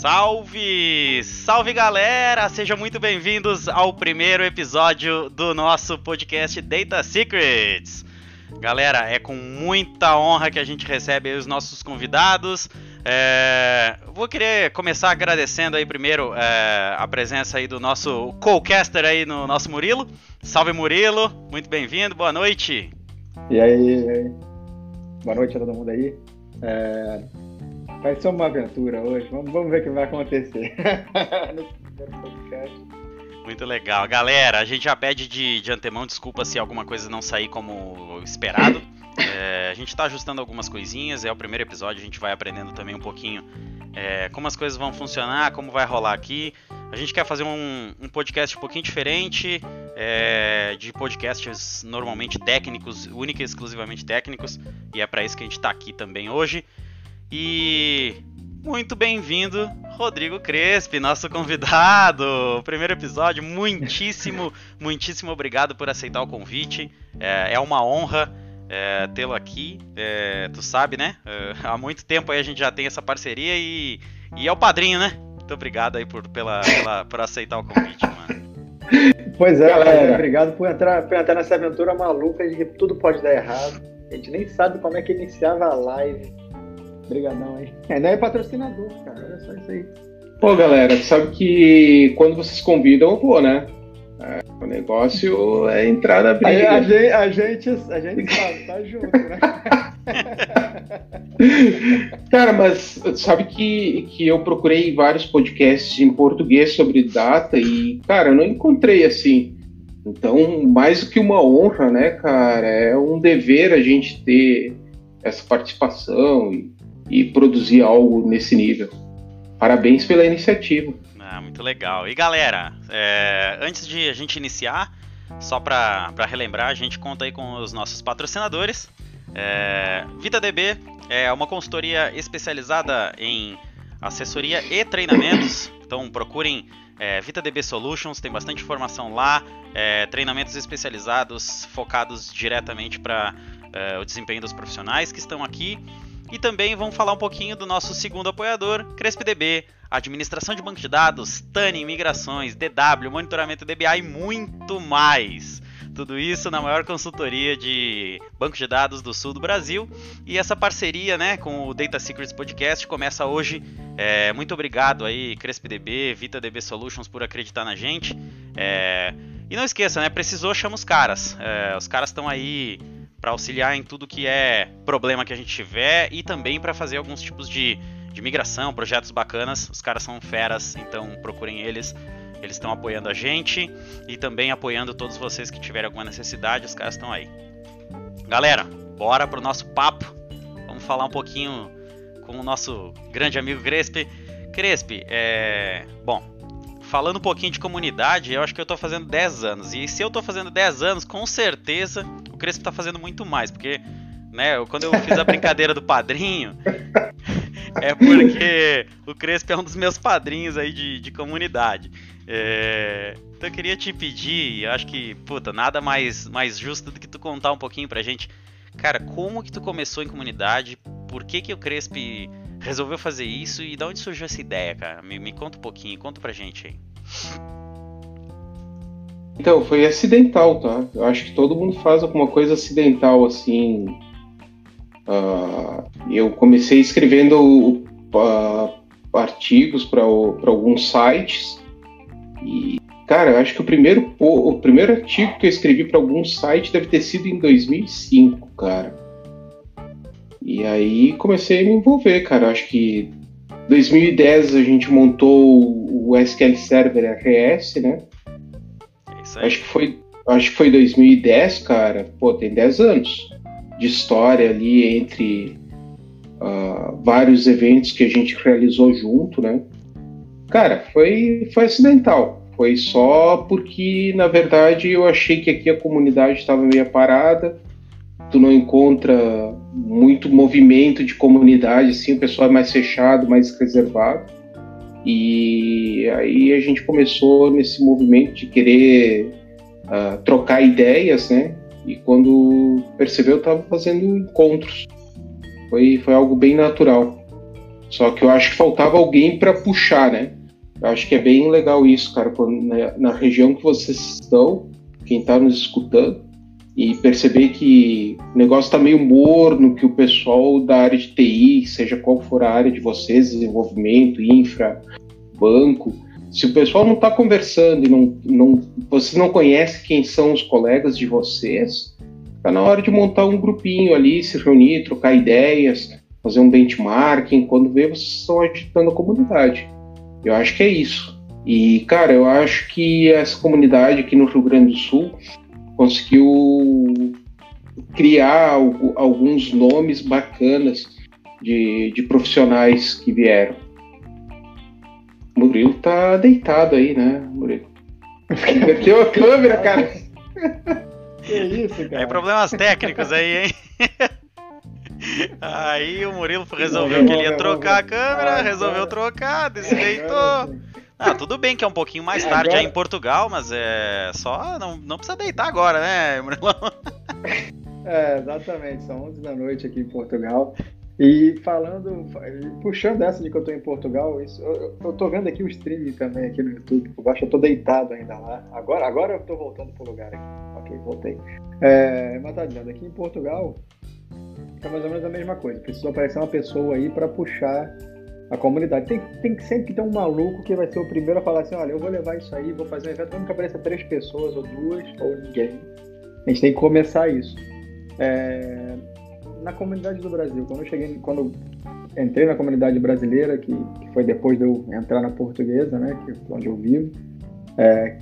Salve! Salve galera! Sejam muito bem-vindos ao primeiro episódio do nosso podcast Data Secrets. Galera, é com muita honra que a gente recebe os nossos convidados. É, vou querer começar agradecendo aí primeiro é, a presença aí do nosso co-caster aí no nosso Murilo. Salve Murilo, muito bem-vindo, boa noite. E aí, boa noite a todo mundo aí. É, Vai ser uma aventura hoje. Vamos, vamos ver o que vai acontecer. Muito legal. Galera, a gente já pede de, de antemão desculpa se alguma coisa não sair como esperado. É, a gente está ajustando algumas coisinhas, é o primeiro episódio, a gente vai aprendendo também um pouquinho é, como as coisas vão funcionar, como vai rolar aqui. A gente quer fazer um, um podcast um pouquinho diferente, é, de podcasts normalmente técnicos, única e exclusivamente técnicos, e é para isso que a gente está aqui também hoje. E muito bem-vindo, Rodrigo Crespi, nosso convidado. Primeiro episódio, muitíssimo, muitíssimo obrigado por aceitar o convite. É, é uma honra é, tê-lo aqui. É, tu sabe, né? É, há muito tempo aí a gente já tem essa parceria e, e é o padrinho, né? Muito obrigado aí por, pela, pela por aceitar o convite, mano. Pois é, galera. Obrigado por entrar, por entrar nessa aventura maluca de que tudo pode dar errado. A gente nem sabe como é que iniciava a live. Obrigadão aí. É, não é patrocinador, cara. Olha só isso aí. Pô, galera, sabe que quando vocês convidam, eu vou, né? É, o negócio é entrar na briga. A, a, gente, a gente, a gente sabe, tá junto, né? Cara, mas sabe que, que eu procurei vários podcasts em português sobre data e, cara, eu não encontrei assim. Então, mais do que uma honra, né, cara? É um dever a gente ter essa participação e e produzir algo nesse nível. Parabéns pela iniciativa. Ah, muito legal. E galera, é, antes de a gente iniciar, só para relembrar, a gente conta aí com os nossos patrocinadores. É, VitaDB é uma consultoria especializada em assessoria e treinamentos. Então procurem é, VitaDB Solutions, tem bastante informação lá, é, treinamentos especializados focados diretamente para é, o desempenho dos profissionais que estão aqui. E também vamos falar um pouquinho do nosso segundo apoiador, CrespDB, administração de banco de dados, TANI, migrações, DW, monitoramento DBA e muito mais. Tudo isso na maior consultoria de banco de dados do sul do Brasil. E essa parceria né, com o Data Secrets Podcast começa hoje. É, muito obrigado aí, CrespDB, VitaDB Solutions, por acreditar na gente. É, e não esqueça, né? Precisou, chama os caras. É, os caras estão aí para auxiliar em tudo que é problema que a gente tiver e também para fazer alguns tipos de, de migração, projetos bacanas. Os caras são feras, então procurem eles. Eles estão apoiando a gente e também apoiando todos vocês que tiverem alguma necessidade, os caras estão aí. Galera, bora pro nosso papo. Vamos falar um pouquinho com o nosso grande amigo Crespi. Crespi, é. Bom, falando um pouquinho de comunidade, eu acho que eu tô fazendo 10 anos. E se eu tô fazendo 10 anos, com certeza Crespo tá fazendo muito mais. Porque, né, quando eu fiz a brincadeira do padrinho, é porque o Crespo é um dos meus padrinhos aí de, de comunidade. É, então eu queria te pedir, acho que, puta, nada mais, mais justo do que tu contar um pouquinho pra gente. Cara, como que tu começou em comunidade? Por que que o Crespi resolveu fazer isso e de onde surgiu essa ideia, cara? Me, me conta um pouquinho, conta pra gente aí. Então, foi acidental, tá? Eu acho que todo mundo faz alguma coisa acidental, assim. Uh, eu comecei escrevendo uh, artigos para alguns sites e, cara, eu acho que o primeiro, o primeiro artigo que eu escrevi para algum site deve ter sido em 2005, cara. E aí comecei a me envolver, cara. Acho que 2010 a gente montou o SQL Server RS, né? Isso aí. Acho que foi, acho que foi 2010, cara. Pô, tem 10 anos de história ali entre uh, vários eventos que a gente realizou junto, né? Cara, foi, foi acidental. Foi só porque, na verdade, eu achei que aqui a comunidade estava meio parada tu não encontra muito movimento de comunidade, assim, o pessoal é mais fechado, mais reservado. E aí a gente começou nesse movimento de querer uh, trocar ideias, né? E quando percebeu, eu estava fazendo encontros. Foi, foi algo bem natural. Só que eu acho que faltava alguém para puxar, né? Eu acho que é bem legal isso, cara, quando, na, na região que vocês estão, quem está nos escutando, e perceber que o negócio está meio morno, que o pessoal da área de TI, seja qual for a área de vocês, desenvolvimento, infra, banco, se o pessoal não está conversando e não, não, você não conhece quem são os colegas de vocês, está na hora de montar um grupinho ali, se reunir, trocar ideias, fazer um benchmarking. Quando vê, vocês estão agitando a comunidade. Eu acho que é isso. E, cara, eu acho que essa comunidade aqui no Rio Grande do Sul conseguiu criar alguns nomes bacanas de, de profissionais que vieram. O Murilo tá deitado aí, né, Murilo? Inverteu a câmera, cara. Que isso, cara? Aí problemas técnicos aí, hein? Aí o Murilo resolveu que ele ia trocar a câmera, resolveu trocar, se deitou. Ah, tudo bem que é um pouquinho mais tarde aí em Portugal, mas é só. Não, não precisa deitar agora, né, Murilão? É, exatamente, são 11 da noite aqui em Portugal. E falando, puxando essa de que eu tô em Portugal, isso, eu, eu tô vendo aqui o streaming também aqui no YouTube, por baixo eu tô deitado ainda lá. Agora, agora eu tô voltando pro lugar aqui. Ok, voltei. É, mas tá aqui em Portugal, é mais ou menos a mesma coisa. Precisou aparecer uma pessoa aí para puxar a comunidade. Tem, tem que sempre ter um maluco que vai ser o primeiro a falar assim, olha, eu vou levar isso aí, vou fazer um evento, que apareça três pessoas, ou duas, ou ninguém. A gente tem que começar isso. É, na comunidade do Brasil, quando eu cheguei, quando eu entrei na comunidade brasileira, que, que, foi depois de eu entrar na portuguesa, né, que é onde eu vivo, é,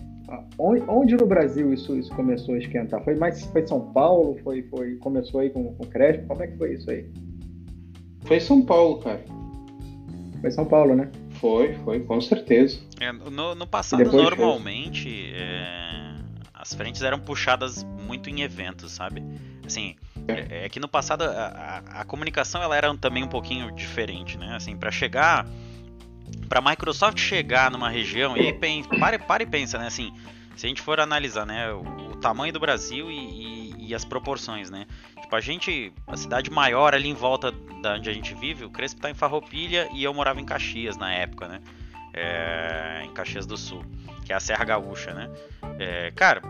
onde, onde, no Brasil isso, isso começou a esquentar? Foi mais foi São Paulo? Foi, foi começou aí com, com o Crespo? Como é que foi isso aí? Foi São Paulo, cara. Foi São Paulo, né? Foi, foi, com certeza. É, no, no, passado, normalmente, é, as frentes eram puxadas muito em eventos, sabe? Assim, é, é que no passado a, a, a, comunicação ela era também um pouquinho diferente, né? Assim, para chegar para a Microsoft chegar numa região e aí pare, pare e pensa, né? Assim, se a gente for analisar, né, o, o tamanho do Brasil e, e, e, as proporções, né? Tipo, a gente, a cidade maior ali em volta da onde a gente vive, o Crespo tá em Farroupilha e eu morava em Caxias na época, né? É, em Caxias do Sul, que é a Serra Gaúcha, né? É, cara,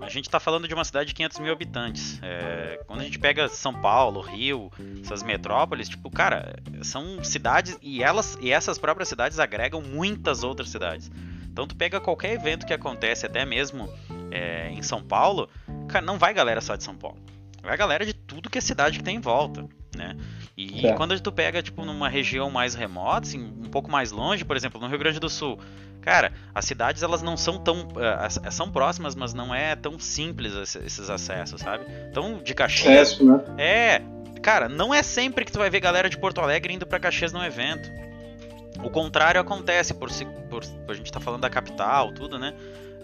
a gente está falando de uma cidade de 500 mil habitantes. É, quando a gente pega São Paulo, Rio, essas metrópoles, tipo, cara, são cidades e elas e essas próprias cidades agregam muitas outras cidades. Então tu pega qualquer evento que acontece, até mesmo é, em São Paulo, cara, não vai galera só de São Paulo. Vai galera de tudo que é cidade que tem em volta, né? E, e quando tu pega, tipo, numa região mais remota, assim, um pouco mais longe, por exemplo, no Rio Grande do Sul, Cara, as cidades elas não são tão. Uh, são próximas, mas não é tão simples esses acessos, sabe? Então, de Caxias. Acesso, né? É. Cara, não é sempre que tu vai ver galera de Porto Alegre indo para Caxias num evento. O contrário acontece por, por, por a gente tá falando da capital, tudo, né?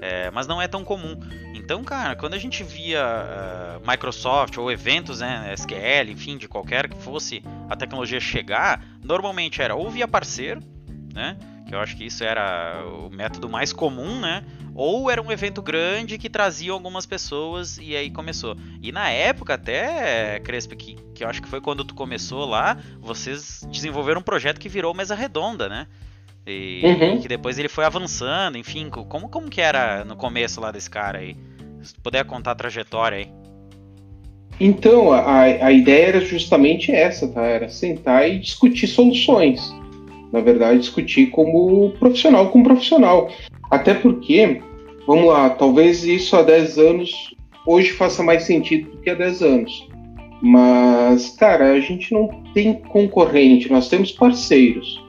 É, mas não é tão comum. Então, cara, quando a gente via uh, Microsoft ou eventos, né, SQL, enfim, de qualquer que fosse a tecnologia chegar, normalmente era ou via parceiro, né? que eu acho que isso era o método mais comum, né? Ou era um evento grande que trazia algumas pessoas e aí começou. E na época até, Crespo, que, que eu acho que foi quando tu começou lá, vocês desenvolveram um projeto que virou mesa redonda, né? E uhum. que depois ele foi avançando, enfim, como, como que era no começo lá desse cara aí? Se puder contar a trajetória aí. Então, a, a ideia era justamente essa, tá? Era sentar e discutir soluções na verdade, discutir como profissional com profissional. Até porque, vamos lá, talvez isso há 10 anos hoje faça mais sentido do que há 10 anos. Mas, cara, a gente não tem concorrente, nós temos parceiros,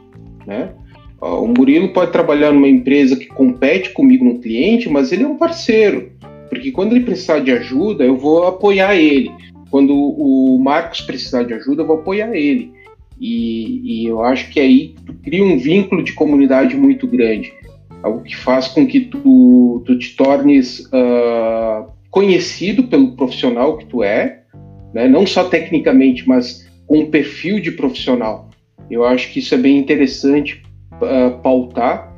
né? O Murilo pode trabalhar numa empresa que compete comigo no cliente, mas ele é um parceiro, porque quando ele precisar de ajuda, eu vou apoiar ele. Quando o Marcos precisar de ajuda, eu vou apoiar ele. E, e, eu acho que aí tu cria um vínculo de comunidade muito grande, algo que faz com que tu, tu te tornes uh, conhecido pelo profissional que tu é, né? não só tecnicamente, mas com um perfil de profissional. Eu acho que isso é bem interessante uh, pautar,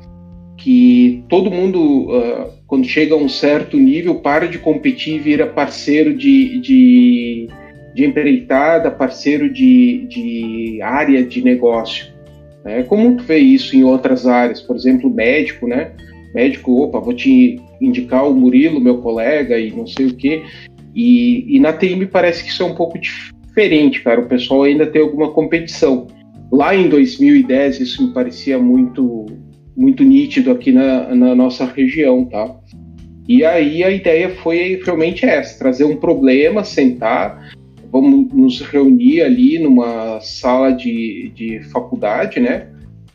que todo mundo, uh, quando chega a um certo nível, para de competir e vira parceiro de, de de empreitada, parceiro de, de área de negócio. É comum tu ver isso em outras áreas, por exemplo, médico, né? Médico, opa, vou te indicar o Murilo, meu colega, e não sei o quê. E, e na TI me parece que isso é um pouco diferente, cara. O pessoal ainda tem alguma competição. Lá em 2010 isso me parecia muito muito nítido aqui na, na nossa região, tá? E aí a ideia foi realmente essa, trazer um problema, sentar, vamos nos reunir ali numa sala de, de faculdade, né?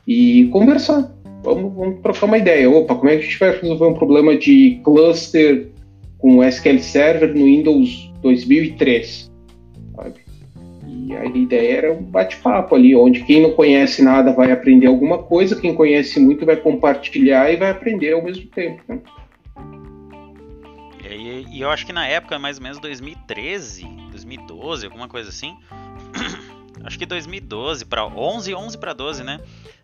E conversar. Vamos, vamos trocar uma ideia. Opa, como é que a gente vai resolver um problema de cluster com SQL Server no Windows 2003? E a ideia era um bate-papo ali, onde quem não conhece nada vai aprender alguma coisa, quem conhece muito vai compartilhar e vai aprender ao mesmo tempo. Né? E, e, eu acho que na época, mais ou menos 2013, 2012, alguma coisa assim. acho que 2012 para 11, 11 para 12, né?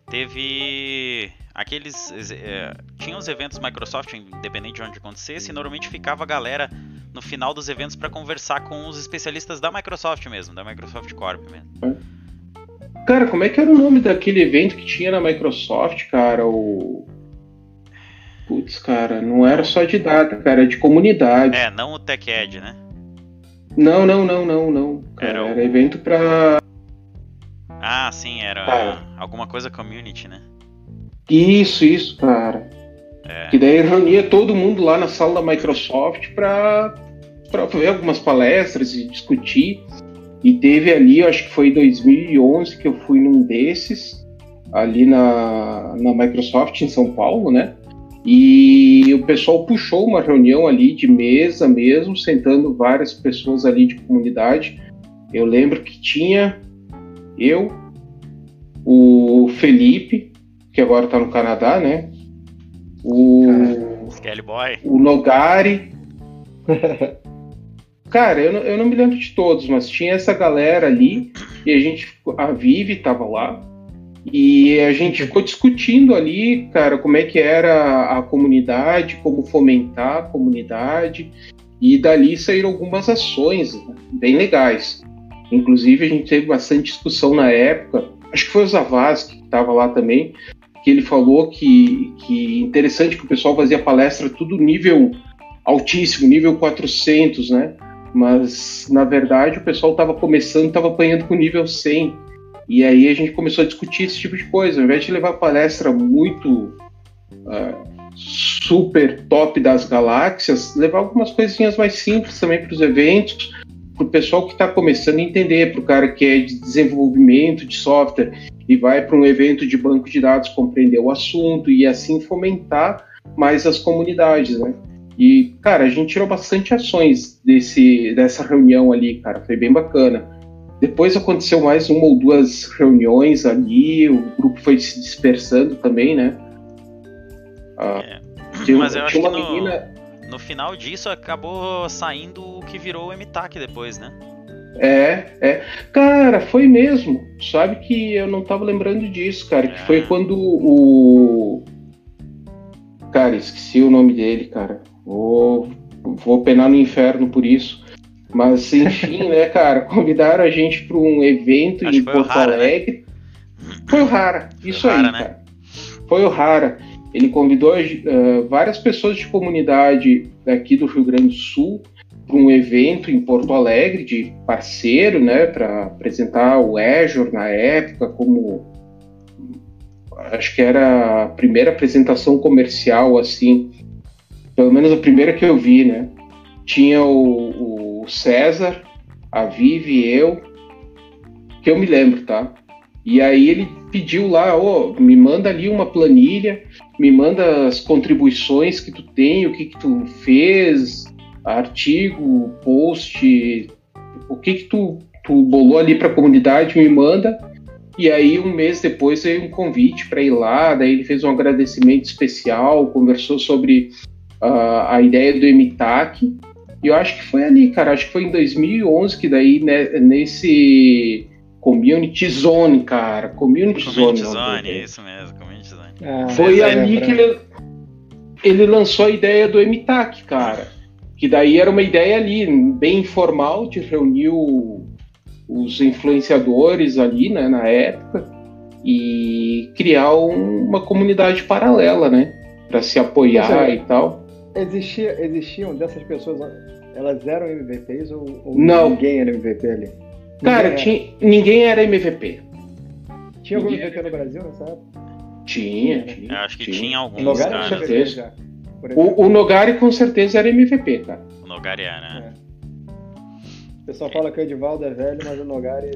Teve aqueles é, tinha os eventos Microsoft, independente de onde acontecesse, e normalmente ficava a galera no final dos eventos para conversar com os especialistas da Microsoft mesmo, da Microsoft Corp mesmo. Cara, como é que era o nome daquele evento que tinha na Microsoft, cara? O Putz, cara, não era só de data, cara, era de comunidade. É, não o TechEd, né? Não, não, não, não, não. Cara, era, o... era evento pra. Ah, sim, era ah. alguma coisa community, né? Isso, isso, cara. É. Que daí reunia todo mundo lá na sala da Microsoft pra, pra ver algumas palestras e discutir. E teve ali, acho que foi em 2011 que eu fui num desses, ali na, na Microsoft em São Paulo, né? E o pessoal puxou uma reunião ali de mesa mesmo, sentando várias pessoas ali de comunidade. Eu lembro que tinha eu, o Felipe, que agora está no Canadá, né? O, Boy. o Nogari. Cara, eu não, eu não me lembro de todos, mas tinha essa galera ali e a gente, a Vivi estava lá, e a gente ficou discutindo ali, cara, como é que era a comunidade, como fomentar a comunidade, e dali saíram algumas ações né, bem legais. Inclusive, a gente teve bastante discussão na época, acho que foi o Zavaz que estava lá também, que ele falou que, que interessante que o pessoal fazia palestra tudo nível altíssimo, nível 400, né? Mas, na verdade, o pessoal estava começando, estava apanhando com nível 100. E aí a gente começou a discutir esse tipo de coisa. Ao invés de levar palestra muito uh, super top das galáxias, levar algumas coisinhas mais simples também para os eventos, para o pessoal que está começando a entender, para o cara que é de desenvolvimento de software e vai para um evento de banco de dados compreender o assunto e assim fomentar mais as comunidades, né? E, cara, a gente tirou bastante ações desse, dessa reunião ali, cara, foi bem bacana. Depois aconteceu mais uma ou duas reuniões ali, o grupo foi se dispersando também, né? Ah, é. tinha, Mas eu acho que no, menina... no final disso acabou saindo o que virou o MTAC depois, né? É, é. Cara, foi mesmo. Sabe que eu não tava lembrando disso, cara. É. Que foi quando o. Cara, esqueci o nome dele, cara. Vou, vou penar no inferno por isso. Mas, enfim, né, cara, convidaram a gente para um evento Acho em Porto Rara, né? Alegre. Né? Foi o Rara, isso foi aí, Rara, né? cara. Foi o Rara. Ele convidou uh, várias pessoas de comunidade aqui do Rio Grande do Sul para um evento em Porto Alegre de parceiro, né, para apresentar o Azure na época como acho que era a primeira apresentação comercial assim, pelo menos a primeira que eu vi, né? Tinha o, o César, a Vivi e eu, que eu me lembro, tá? E aí ele pediu lá, ó, oh, me manda ali uma planilha, me manda as contribuições que tu tem, o que que tu fez, artigo, post, o que que tu, tu bolou ali para a comunidade, me manda. E aí um mês depois veio um convite para ir lá, daí ele fez um agradecimento especial, conversou sobre uh, a ideia do MTAC e eu acho que foi ali, cara, acho que foi em 2011 que daí, né, nesse Community Zone, cara, Community, community Zone. Zone, isso mesmo, Community Zone. Ah, foi ali que ele, ele lançou a ideia do MTAC, cara. Que daí era uma ideia ali, bem informal, de reunir o, os influenciadores ali, né, na época, e criar um, uma comunidade paralela, né? Para se apoiar seja, e tal. Existia, existiam dessas pessoas, elas eram MVPs ou, ou Não. ninguém era MVP ali? Cara, ninguém tinha, era. ninguém era MVP. Tinha algum MVP no Brasil nessa época? Tinha, tinha. Eu acho que tinha, tinha alguns, Nogari cara. certeza. O, o, Nogari com certeza era MVP, cara. O Nogari é, né? É. O pessoal fala que o Edivaldo é velho, mas o Nogari.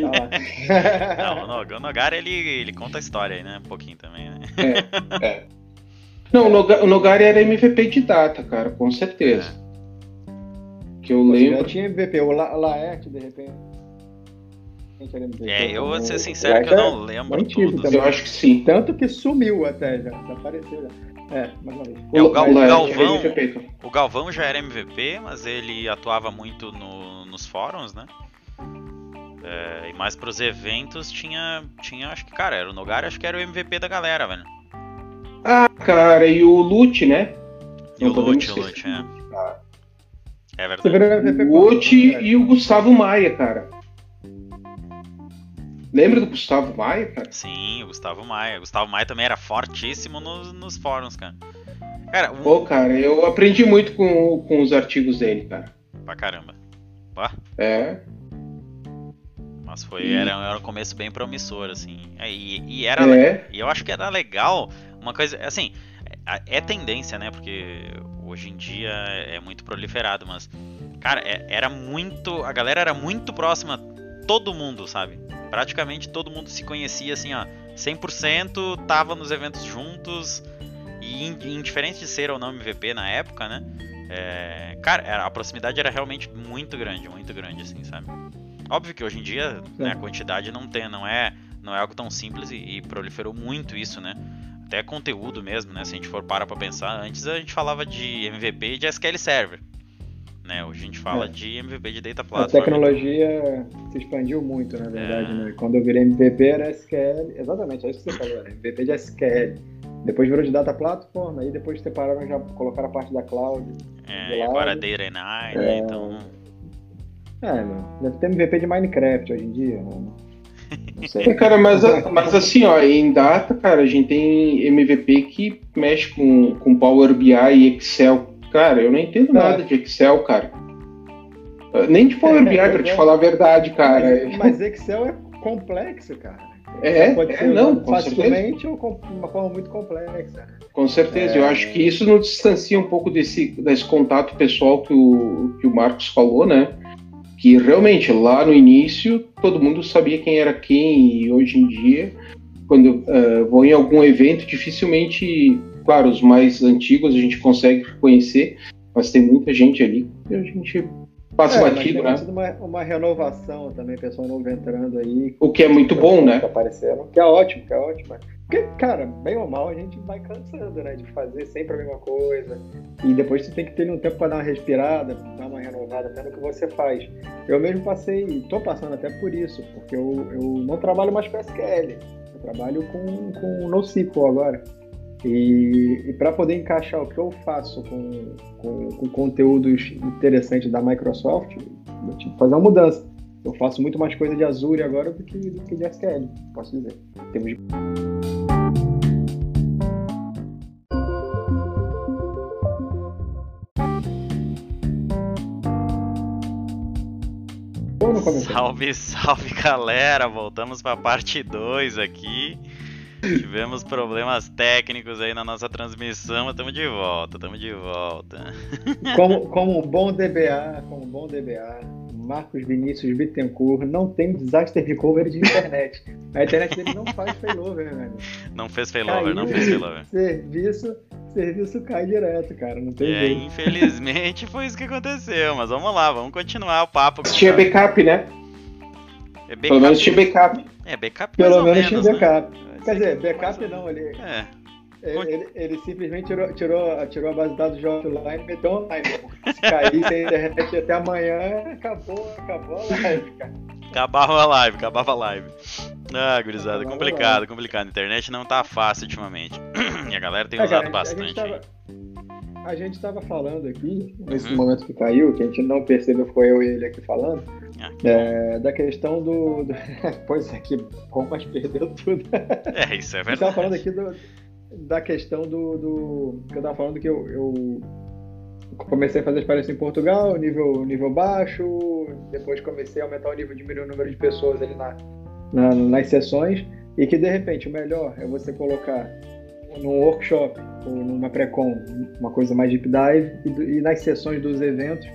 não, não, o Nogari ele, ele conta a história aí, né? Um pouquinho também, né? É, é. Não, o Nogari era MVP de data, cara, com certeza. É. Que eu lembro. Já tinha MVP, o La Laerte, de repente. É, eu vou ser sincero que eu não lembro tudo. Eu acho que sim. Tanto que sumiu até já, desapareceu já. É, mais uma vez. É, o, Gal o, Galvão, o Galvão já era MVP, mas ele atuava muito no, nos fóruns, né? É, e mais pros eventos tinha, tinha, acho que, cara, era o Nogar, acho que era o MVP da galera, velho. Ah, cara, e o Lute, né? E o Lute, o Lute, é. É verdade. O Lute e o Gustavo Maia, cara. Lembra do Gustavo Maia, cara? Sim, o Gustavo Maia. O Gustavo Maia também era fortíssimo nos, nos fóruns, cara. Cara, um... Pô, cara, eu aprendi muito com, com os artigos dele, cara. Pra caramba. É. Mas foi, e... era, era um começo bem promissor, assim. É, e, e era. É. E eu acho que era legal. Uma coisa. Assim, é, tendência, né? Porque hoje em dia é muito proliferado, mas. Cara, é, era muito. A galera era muito próxima. Todo mundo, sabe? praticamente todo mundo se conhecia assim, ó, 100% tava nos eventos juntos e indiferente de ser ou não MVP na época, né? É, cara, a proximidade era realmente muito grande, muito grande, assim, sabe? Óbvio que hoje em dia né, a quantidade não tem, não é, não é algo tão simples e, e, proliferou muito isso, né? Até conteúdo mesmo, né? Se a gente for parar pra pensar, antes a gente falava de MVP e de SQL Server né? Hoje a gente fala é. de MVP de Data Platform. A tecnologia se expandiu muito, na verdade, é. né? Quando eu virei MVP era SQL, exatamente, é isso que você falou, era MVP de SQL. Depois virou de Data Platform, aí depois separaram, já colocaram a parte da cloud. É, e agora Data and né? Então... É, meu, deve ter MVP de Minecraft hoje em dia, né? Sei. cara, mas, mas assim, ó, em data, cara, a gente tem MVP que mexe com, com Power BI e Excel Cara, eu não entendo nada de Excel, cara. Nem de Power BI, pra te falar a verdade, cara. Mas, mas Excel é complexo, cara. É, pode é, ser não, facilmente ou com uma forma muito complexa. Com certeza, é... eu acho que isso nos distancia um pouco desse, desse contato pessoal que o, que o Marcos falou, né? Que realmente lá no início todo mundo sabia quem era quem e hoje em dia, quando uh, vou em algum evento, dificilmente Claro, os mais antigos a gente consegue reconhecer, mas tem muita gente ali que a gente passa é, batido, né? Uma, uma renovação também, pessoal novo entrando aí. O que é muito bom, né? Tá aparecendo, que é ótimo, que é ótimo. Porque, cara, bem ou mal, a gente vai cansando, né? De fazer sempre a mesma coisa. E depois você tem que ter um tempo para dar uma respirada, dar uma renovada até no que você faz. Eu mesmo passei, tô passando até por isso, porque eu, eu não trabalho mais com SQL. Eu trabalho com, com NoSQL agora. E, e para poder encaixar o que eu faço com, com, com, conteúdos interessantes da Microsoft, eu tive que fazer uma mudança. Eu faço muito mais coisa de Azure agora do que, do que de SQL, posso dizer. Temos Salve, salve galera! Voltamos para a parte 2 aqui. Tivemos problemas técnicos aí na nossa transmissão, mas estamos de volta, estamos de volta. Como, como um bom DBA, como um bom DBA, Marcos Vinícius Bittencourt não tem disaster recovery de internet. A internet dele não faz failover, velho. Não fez failover, não fez failover. Serviço, serviço cai direto, cara, não tem é, jeito. Infelizmente foi isso que aconteceu, mas vamos lá, vamos continuar o papo. Tinha backup, né? É backup. Pelo menos tinha backup. É, backup Pelo menos, menos tinha backup. Quer dizer, backup não, ele. É. Ele, ele, ele, simplesmente tirou, tirou, tirou a base de dados de offline e meteu online. Se cair sem internet até amanhã, acabou, acabou a live, cara. Acabava a live, acabava a live. Ah, gurizada, complicado, complicado. A internet não tá fácil ultimamente. e a galera tem é, usado cara, bastante. A gente, estava falando aqui, nesse uhum. momento que caiu, que a gente não percebeu, foi eu e ele aqui falando, ah, é, da questão do. do pois é, que bom, mas perdeu tudo. É, isso é verdade. A gente estava falando aqui do, da questão do, do. que eu estava falando que eu, eu comecei a fazer experiência em Portugal, nível, nível baixo, depois comecei a aumentar o nível, diminuir o número de pessoas ali na, na, nas sessões, e que de repente o melhor é você colocar num workshop ou numa pré-com uma coisa mais deep dive e, e nas sessões dos eventos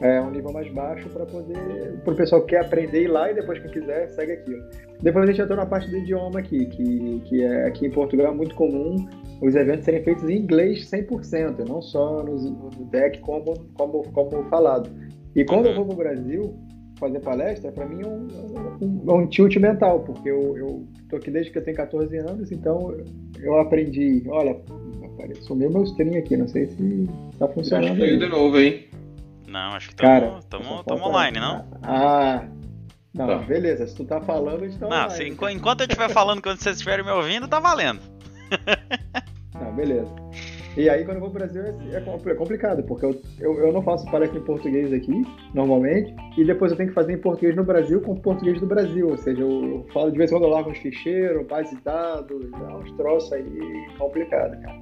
é um nível mais baixo para poder para o pessoal que quer aprender ir lá e depois quem quiser segue aquilo. Depois a gente entrou na parte do idioma aqui, que, que é aqui em Portugal é muito comum os eventos serem feitos em inglês 100%, não só no, no deck como, como, como falado. E quando eu vou para o Brasil fazer palestra, para mim é um, um, um, tilt mental, porque eu, eu tô aqui desde que eu tenho 14 anos, então eu aprendi, olha, sumiu meu stream aqui, não sei se tá funcionando. Acho que de novo, hein? Não, acho que estamos online, não? Ah, não, tá. beleza. Se tu tá falando, a gente tá Não, se, enquanto eu estiver falando, quando vocês estiverem me ouvindo, tá valendo. Não, beleza. E aí, quando eu vou pro Brasil, é, é, é complicado, porque eu, eu, eu, não faço palestra em português aqui, normalmente, e depois eu tenho que fazer em português no Brasil com português do Brasil. Ou seja, eu, falo de vez em quando eu largo uns ficheiros, base de dados, uns troços aí complicado, cara.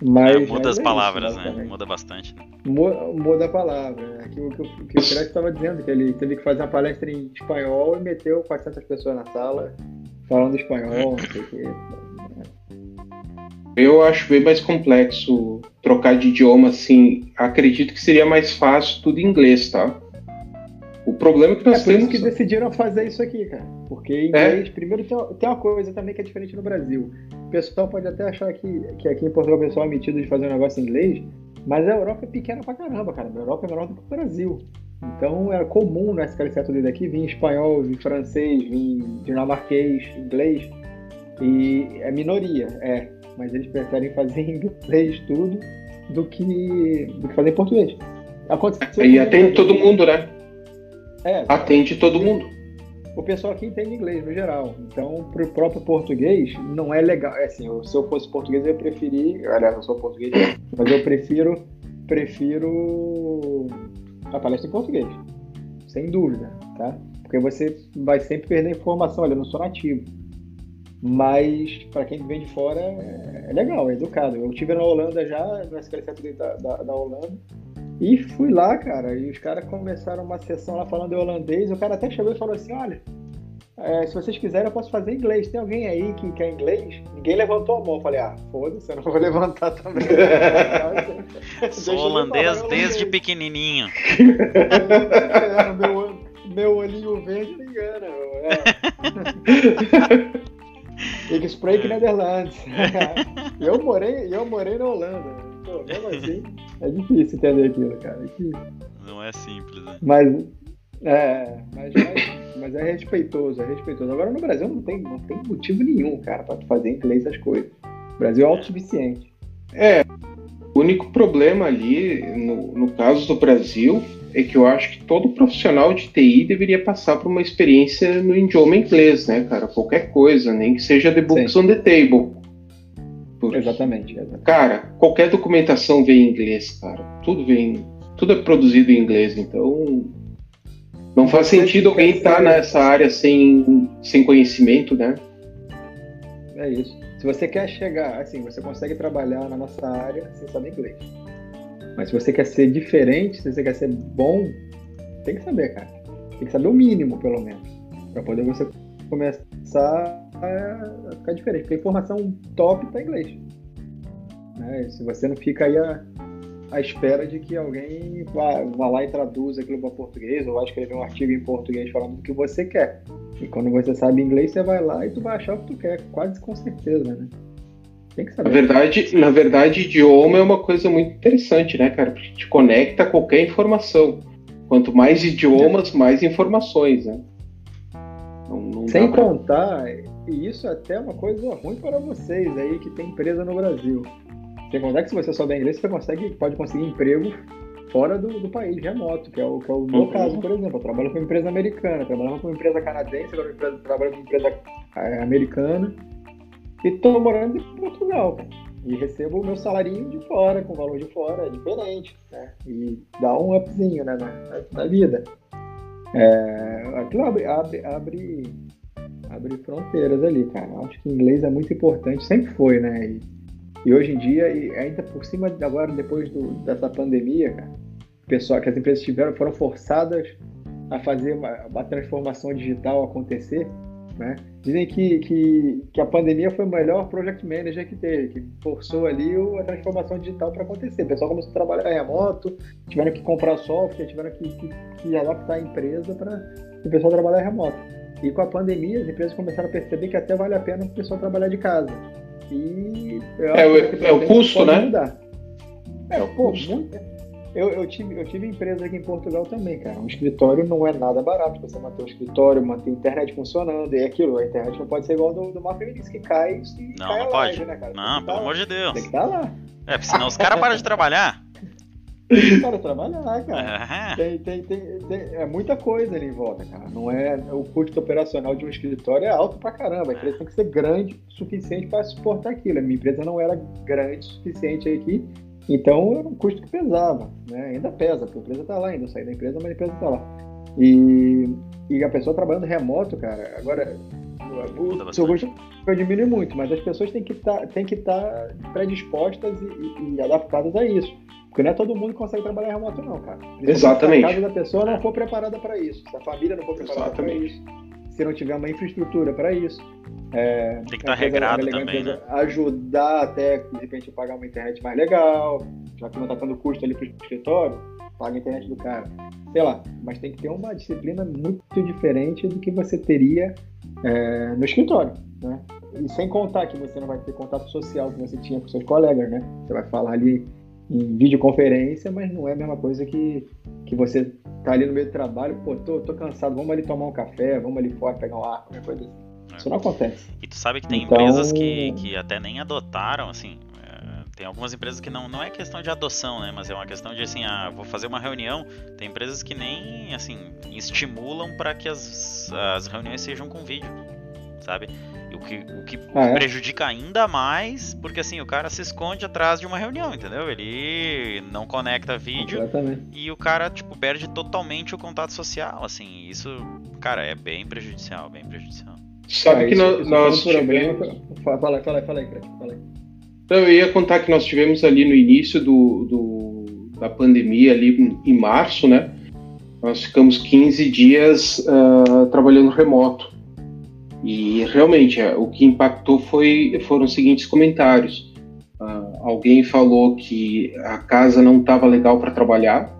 Mas, é, muda as é palavras, isso, né? Muda bastante. Né? Muda a palavra. É que o que, o, estava dizendo, que ele teve que fazer uma palestra em espanhol e meteu 400 pessoas na sala falando espanhol, não sei o quê. Eu acho bem mais complexo trocar de idioma, assim. Acredito que seria mais fácil tudo em inglês, tá? O problema é que nós é temos. que decidiram fazer isso aqui, cara. Porque em é? inglês, é? primeiro tem uma coisa também que é diferente no Brasil. O pessoal pode até achar que, que aqui em Portugal o pessoal é metido de fazer um negócio em inglês, mas a Europa é pequena pra caramba, cara. A Europa é menor do que o Brasil. Então era comum no SKL daqui vir espanhol, vir francês, vir dinamarquês, inglês. E é minoria, é. Mas eles preferem fazer em inglês tudo do que, do que fazer em português. Aconteceu e atende todo mundo, né? É, atende todo mundo o pessoal aqui entende inglês no geral. Então, para o próprio português, não é legal. É assim, se eu fosse português, eu preferi. Aliás, eu sou português, mas eu prefiro, prefiro a palestra em português. Sem dúvida, tá? Porque você vai sempre perder informação. Olha, eu não sou nativo. Mas, para quem vem de fora, é legal, é educado. Eu estive na Holanda já, no SQL da, da, da Holanda. E fui lá, cara, e os caras começaram uma sessão lá falando em holandês. O cara até chegou e falou assim: olha, é, se vocês quiserem, eu posso fazer inglês. Tem alguém aí que quer inglês? Ninguém levantou a mão. Eu falei, ah, foda-se, eu não vou levantar também. Sou holandês desde pequenininho. meu, meu olhinho verde não engana. É. Ik spreek Netherlands. eu, morei, eu morei na Holanda. Pô, mesmo assim, é difícil entender aquilo, cara. É Não é simples, né? Mas, é, mas, mas, mas, é respeitoso, é respeitoso. Agora no Brasil não tem, não tem motivo nenhum, cara, pra tu fazer inglês as coisas. O Brasil é autossuficiente. É, o único problema ali, no, no caso do Brasil, é que eu acho que todo profissional de TI deveria passar por uma experiência no idioma inglês, né, cara? Qualquer coisa, nem que seja the books Sim. on the table. Exatamente, exatamente. Cara, qualquer documentação vem em inglês, cara. Tudo vem. Tudo é produzido em inglês, então. Não faz sentido alguém estar tá nessa área sem, sem conhecimento, né? É isso. Se você quer chegar, assim, você consegue trabalhar na nossa área sem saber inglês. Mas se você quer ser diferente, se você quer ser bom, tem que saber, cara. Tem que saber o mínimo, pelo menos. Pra poder você começar a ficar diferente. Porque a informação top está em inglês. Né? Se você não fica aí à, à espera de que alguém vá, vá lá e traduza aquilo para português, ou vai escrever um artigo em português falando do que você quer. E quando você sabe inglês, você vai lá e tu vai achar o que tu quer, quase com certeza, né? Tem que saber. Na verdade, na verdade, idioma é uma coisa muito interessante, né, cara? Porque te conecta a qualquer informação. Quanto mais idiomas, mais informações, né? Não, não Sem pra... contar, e isso é até uma coisa ruim para vocês aí que tem empresa no Brasil. Sem contar que se você souber inglês, você consegue, pode conseguir emprego fora do, do país, remoto, que é o, que é o meu uhum. caso, por exemplo. Eu trabalho com uma empresa americana, trabalhava com uma empresa canadense, agora trabalho com uma empresa é, americana. E estou morando em Portugal. e recebo o meu salarinho de fora, com valor de fora, é diferente, né? E dá um upzinho, né, na, na vida. É, aquilo abre, abre, abre, abre fronteiras ali, cara. Acho que inglês é muito importante, sempre foi, né? E, e hoje em dia, e ainda por cima, agora, depois do, dessa pandemia, cara, pessoal que as empresas tiveram, foram forçadas a fazer uma, uma transformação digital acontecer, né? Dizem que, que, que, a pandemia foi o melhor project manager que teve, que forçou ali a transformação digital para acontecer. O pessoal começou a trabalhar remoto, tiveram que comprar software, tiveram que, que, que adaptar a empresa para o pessoal trabalhar remoto. E com a pandemia, as empresas começaram a perceber que até vale a pena o pessoal trabalhar de casa. E é, o, é o custo, né? Mudar. É, o custo. Muito, eu, eu, tive, eu tive empresa aqui em Portugal também, cara. Um escritório não é nada barato. Você manter um escritório, manter a internet funcionando, e aquilo, a internet não pode ser igual do, do Marco Vinícius, que cai e Não, cai não pode. Live, né, cara? Não, pelo tá amor de Deus. Tem que estar tá lá. É, porque senão os caras param de trabalhar. Tem que parar de trabalhar, cara. Tem, tem, tem, tem, é muita coisa ali em volta, cara. Não é. O custo operacional de um escritório é alto pra caramba. A empresa tem que ser grande o suficiente para suportar aquilo. A minha empresa não era grande o suficiente aqui então era um custo que pesava, né? ainda pesa, porque a empresa está lá ainda, eu saí da empresa, mas a empresa está lá. E, e a pessoa trabalhando remoto, cara, agora o seu custo vai diminuir muito, mas as pessoas têm que tá, estar tá predispostas e, e, e, adaptadas a isso. Porque não é todo mundo que consegue trabalhar remoto, não, cara. Exatamente. Se a casa da pessoa não for preparada para isso, se a família não for preparada para isso, se não tiver uma infraestrutura para isso. É, Tem que estar tá regrado também, né? Ajudar até, de repente, pagar uma internet mais legal, já que não está dando custo ali para o escritório, paga a internet do cara. Sei lá, mas tem que ter uma disciplina muito diferente do que você teria é, no escritório, né? E sem contar que você não vai ter contato social que você tinha com seus colegas, né? Você vai falar ali em videoconferência, mas não é a mesma coisa que, que você tá ali no meio do trabalho, pô, tô, tô cansado, vamos ali tomar um café, vamos ali fora pegar um ar, qualquer coisa assim. Isso não acontece. E tu sabe que tem então... empresas que, que até nem adotaram, assim. É, tem algumas empresas que não, não é questão de adoção, né? Mas é uma questão de assim, ah, vou fazer uma reunião. Tem empresas que nem assim estimulam para que as, as reuniões sejam com vídeo, sabe? O que, o que ah, é? prejudica ainda mais, porque assim, o cara se esconde atrás de uma reunião, entendeu? Ele não conecta vídeo Exatamente. e o cara, tipo, perde totalmente o contato social, assim, isso, cara, é bem prejudicial, bem prejudicial. Sabe ah, que isso, nós, nós tivemos... Problema... Fala, fala, fala aí, fala aí. Então, eu ia contar que nós tivemos ali no início do, do, da pandemia, ali em março, né? Nós ficamos 15 dias uh, trabalhando remoto. E realmente é, o que impactou foi, foram os seguintes comentários. Uh, alguém falou que a casa não estava legal para trabalhar,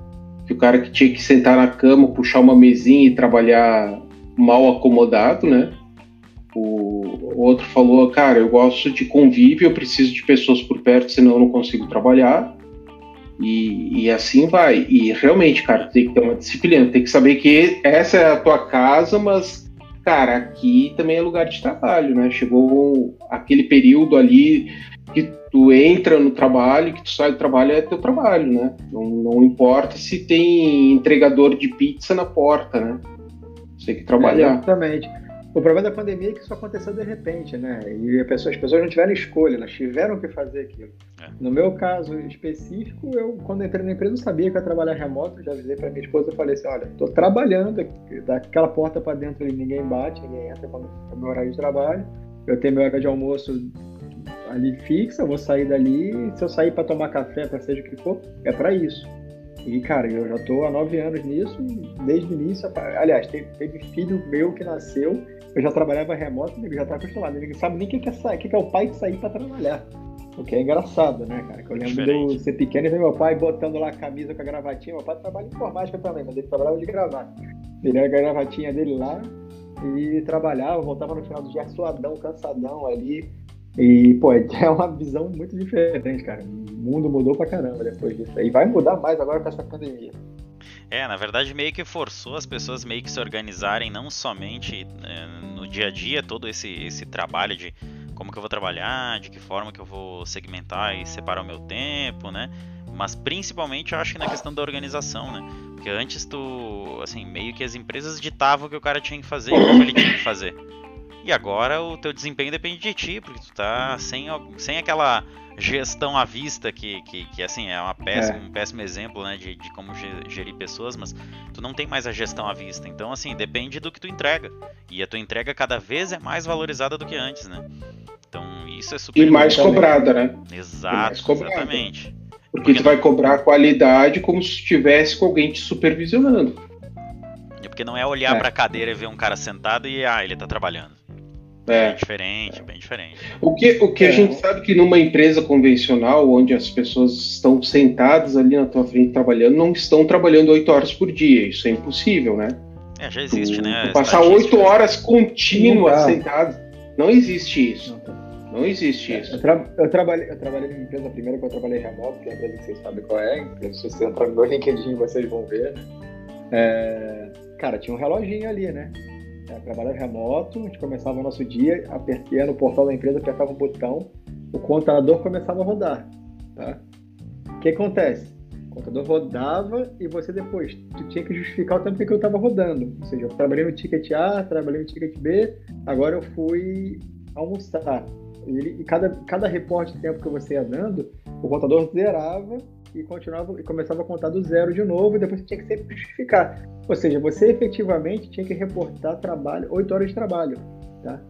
que o cara que tinha que sentar na cama, puxar uma mesinha e trabalhar mal acomodado, né? O, outro falou, cara, eu gosto de convívio, eu preciso de pessoas por perto, senão eu não consigo trabalhar. E, e, assim vai. E realmente, cara, tem que ter uma disciplina, tem que saber que essa é a tua casa, mas cara, aqui também é lugar de trabalho, né? Chegou aquele período ali que tu entra no trabalho, que tu sai do trabalho, é teu trabalho, né? Não, não importa se tem entregador de pizza na porta, né? Você tem que trabalhar. É, exatamente. O problema da pandemia é que isso aconteceu de repente, né? E pessoa, as pessoas não tiveram escolha, elas tiveram que fazer aquilo. É. No meu caso específico, eu, quando entrei na empresa, eu sabia que ia trabalhar remoto, já avisei para minha esposa, eu falei assim, olha, estou trabalhando, daquela porta para dentro ali ninguém bate, ninguém entra quando é meu horário de trabalho, eu tenho meu horário de almoço ali fixa, vou sair dali, se eu sair para tomar café, para seja o que for, é para isso. E, cara, eu já estou há nove anos nisso, desde o início, aliás, teve, teve filho meu que nasceu eu já trabalhava remoto, eu já estava acostumado. Ninguém sabe nem o que, é, que, que é o pai sair para trabalhar. O que é engraçado, né, cara? Que eu lembro Diferente. de ser pequeno e ver meu pai botando lá a camisa com a gravatinha. Meu pai trabalha em informática também, mas ele trabalhava de gravata. Ele era a gravatinha dele lá e trabalhava, voltava no final do dia suadão, cansadão ali. E, pô, é uma visão muito diferente, cara. O mundo mudou pra caramba depois disso. E vai mudar mais agora com essa pandemia. É, na verdade meio que forçou as pessoas meio que se organizarem não somente é, no dia a dia, todo esse, esse trabalho de como que eu vou trabalhar, de que forma que eu vou segmentar e separar o meu tempo, né? Mas principalmente eu acho que na questão da organização, né? Porque antes tu, assim, meio que as empresas ditavam o que o cara tinha que fazer como ele tinha que fazer. E agora o teu desempenho depende de ti, porque tu tá sem, sem aquela gestão à vista, que, que, que assim, é, uma péssima, é. um péssimo exemplo né, de, de como gerir pessoas, mas tu não tem mais a gestão à vista. Então, assim, depende do que tu entrega. E a tua entrega cada vez é mais valorizada do que antes, né? Então, isso é super. E mais cobrada, né? Exato, cobrada. exatamente. Porque, porque tu vai cobrar a qualidade como se estivesse com alguém te supervisionando. Porque não é olhar é. para a cadeira e ver um cara sentado e ah, ele tá trabalhando. É. Bem diferente, bem diferente. O que, o que é. a gente sabe que numa empresa convencional, onde as pessoas estão sentadas ali na tua frente trabalhando, não estão trabalhando oito horas por dia. Isso é impossível, né? É, já existe, tu, né? Tu passar oito horas contínuas sentado. Não existe isso. Não, existe isso. Eu, tra eu, trabalhei, eu trabalhei numa empresa, primeira que eu trabalhei remoto, que é a empresa que vocês sabem qual é. Se você entrar no meu LinkedIn, vocês vão ver. É, cara, tinha um reloginho ali, né? É, trabalhava remoto, a gente começava o nosso dia, apertava no portal da empresa, apertava um botão, o contador começava a rodar. Tá? O que acontece? O contador rodava e você depois tu tinha que justificar o tempo que eu estava rodando. Ou seja, eu trabalhei no ticket A, trabalhei no ticket B, agora eu fui almoçar. E, ele, e cada, cada reporte de tempo que você ia dando, o contador zerava e continuava e começava a contar do zero de novo e depois você tinha que sempre justificar. Ou seja, você efetivamente tinha que reportar trabalho, oito horas de trabalho, tá?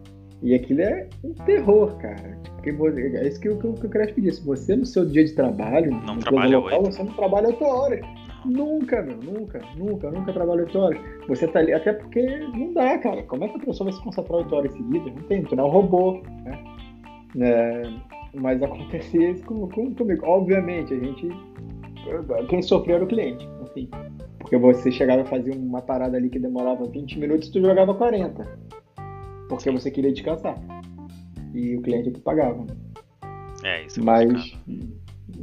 E aquilo é um terror, cara. Porque é isso que, que, que eu queria pedir. Se você no seu dia de trabalho, não trabalha local, você não trabalha oito horas. Nunca, meu, nunca, nunca, nunca trabalha oito horas. Você tá ali, até porque não dá, cara. Como é que a pessoa vai se concentrar oito horas seguidas? Não tem, tu não é um robô, né? É, mas acontecia isso com, com, comigo. Obviamente, a gente. Quem sofreu era o cliente, assim. Porque você chegava a fazer uma parada ali que demorava 20 minutos e tu jogava 40. Porque você queria descansar. E o cliente é que pagava. É, isso é mas,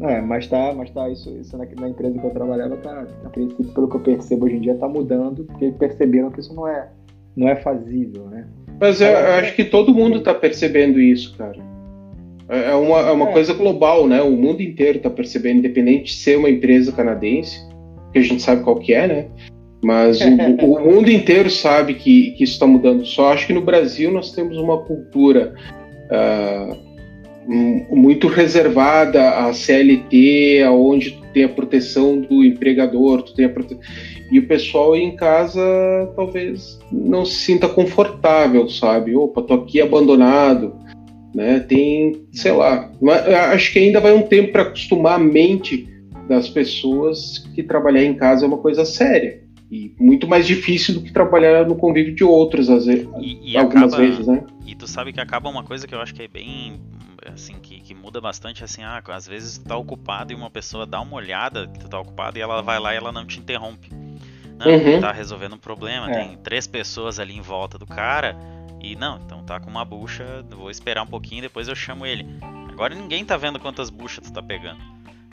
é, mas tá, mas tá, isso, isso na, na, empresa que eu trabalhava, tá, a princípio, pelo que eu percebo hoje em dia, tá mudando, porque perceberam que isso não é, não é fazível, né? Mas eu, eu acho que todo mundo tá percebendo isso, cara. É, é uma, é uma é. coisa global, né? O mundo inteiro está percebendo, independente de ser uma empresa canadense, que a gente sabe qual que é, né? Mas o, o mundo inteiro sabe que, que isso está mudando. Só acho que no Brasil nós temos uma cultura uh, muito reservada à CLT, aonde tu tem a proteção do empregador, tu tem a prote... e o pessoal em casa talvez não se sinta confortável, sabe? Opa, tô aqui abandonado né? Tem, sei lá, acho que ainda vai um tempo para acostumar a mente das pessoas que trabalhar em casa é uma coisa séria e muito mais difícil do que trabalhar no convívio de outros às vezes, e, e algumas acaba, vezes, né? E tu sabe que acaba uma coisa que eu acho que é bem assim que, que muda bastante assim, ah, às vezes tu tá ocupado e uma pessoa dá uma olhada que tu tá ocupado e ela vai lá e ela não te interrompe. Não, uhum. tá resolvendo um problema, é. tem três pessoas ali em volta do cara e não, então tá com uma bucha, vou esperar um pouquinho depois eu chamo ele. Agora ninguém tá vendo quantas buchas tu tá pegando.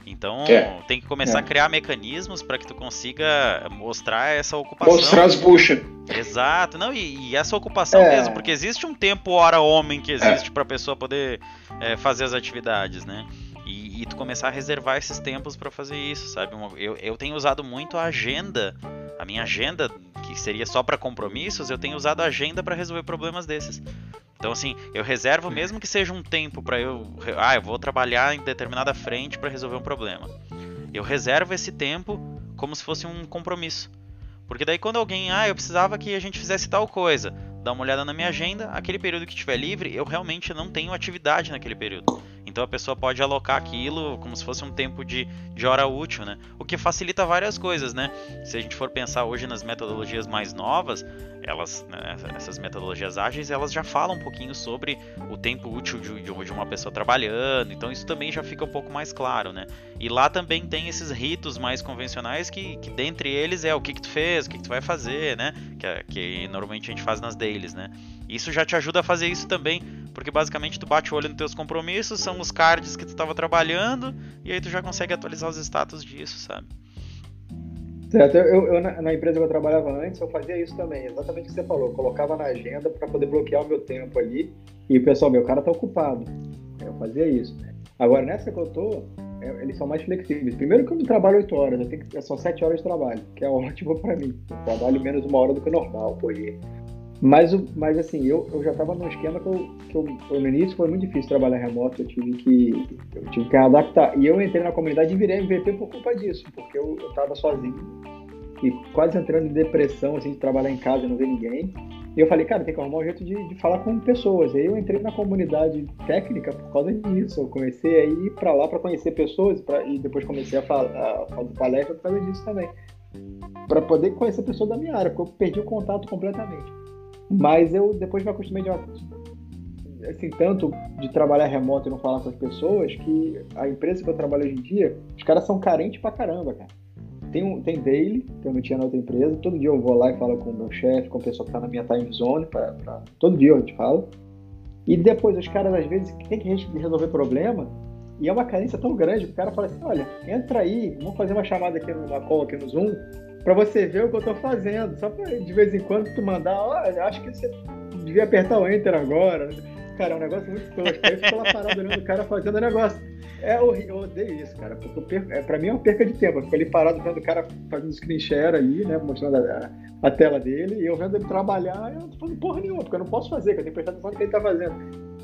Então é. tem que começar é. a criar mecanismos para que tu consiga mostrar essa ocupação. Mostrar as buchas. Exato, não, e, e essa ocupação é. mesmo, porque existe um tempo hora homem que existe é. para a pessoa poder é, fazer as atividades, né? E, e, tu começar a reservar esses tempos para fazer isso, sabe? Eu, eu tenho usado muito a agenda, a minha agenda que seria só para compromissos, eu tenho usado a agenda para resolver problemas desses. Então, assim, eu reservo mesmo que seja um tempo para eu. Ah, eu vou trabalhar em determinada frente para resolver um problema. Eu reservo esse tempo como se fosse um compromisso. Porque daí, quando alguém. Ah, eu precisava que a gente fizesse tal coisa. Dá uma olhada na minha agenda, aquele período que estiver livre, eu realmente não tenho atividade naquele período. Então a pessoa pode alocar aquilo como se fosse um tempo de, de hora útil, né? O que facilita várias coisas, né? Se a gente for pensar hoje nas metodologias mais novas, elas, né, essas metodologias ágeis, elas já falam um pouquinho sobre o tempo útil de, de, uma pessoa trabalhando, então isso também já fica um pouco mais claro, né? E lá também tem esses ritos mais convencionais que, que dentre eles é o que, que tu fez, o que, que tu vai fazer, né? Que, que normalmente a gente faz nas dailies, né? Isso já te ajuda a fazer isso também porque basicamente tu bate o olho nos teus compromissos, são os cards que tu estava trabalhando, e aí tu já consegue atualizar os status disso, sabe? Certo, eu, eu na, na, empresa que eu trabalhava antes, eu fazia isso também, exatamente o que você falou. Eu colocava na agenda para poder bloquear o meu tempo ali, e o pessoal, meu cara tá ocupado. Eu fazia isso. Agora, nessa que eu tô, é, eles são mais flexíveis. Primeiro que eu não trabalho 8 horas, eu tenho que, são 7 horas de trabalho, que é ótimo para mim. Eu trabalho menos uma hora do que normal por dia. Mas, mas assim, eu, eu já estava num esquema que, eu, que eu, no início foi muito difícil trabalhar remoto, eu tive que eu tive que adaptar. E eu entrei na comunidade e virei MVP por culpa disso, porque eu estava sozinho e quase entrando em depressão, assim, de trabalhar em casa e não ver ninguém. E eu falei, cara, tem que arrumar um jeito de, de falar com pessoas. E aí eu entrei na comunidade técnica por causa disso. Eu comecei a ir para lá para conhecer pessoas pra, e depois comecei a, falar, a fazer palestra por causa disso também. Para poder conhecer pessoas da minha área, porque eu perdi o contato completamente. Mas eu depois me acostumei de assim, tanto de trabalhar remoto e não falar com as pessoas, que a empresa que eu trabalho hoje em dia, os caras são carentes pra caramba, cara. Tem, um, tem daily, que eu não tinha na outra empresa. Todo dia eu vou lá e falo com o meu chefe, com a pessoa que está na minha time zone. Pra, pra, todo dia a gente fala. E depois os caras, às vezes, tem que resolver problema. E é uma carência tão grande que o cara fala assim: olha, entra aí, vamos fazer uma chamada aqui numa call aqui no Zoom, para você ver o que eu estou fazendo. Só para de vez em quando tu mandar: olha, acho que você devia apertar o enter agora. Cara, é um negócio muito tosco. Aí eu fico lá parado olhando o cara fazendo o negócio. É horrível, eu odeio isso, cara, porque eu perco, é, pra mim é uma perca de tempo. Eu fico ali parado vendo o cara fazendo screen share ali, né, mostrando a, a, tela dele, e eu vendo ele trabalhar, eu não tô fazendo porra nenhuma, porque eu não posso fazer, eu tenho que prestar atenção no que ele tá fazendo.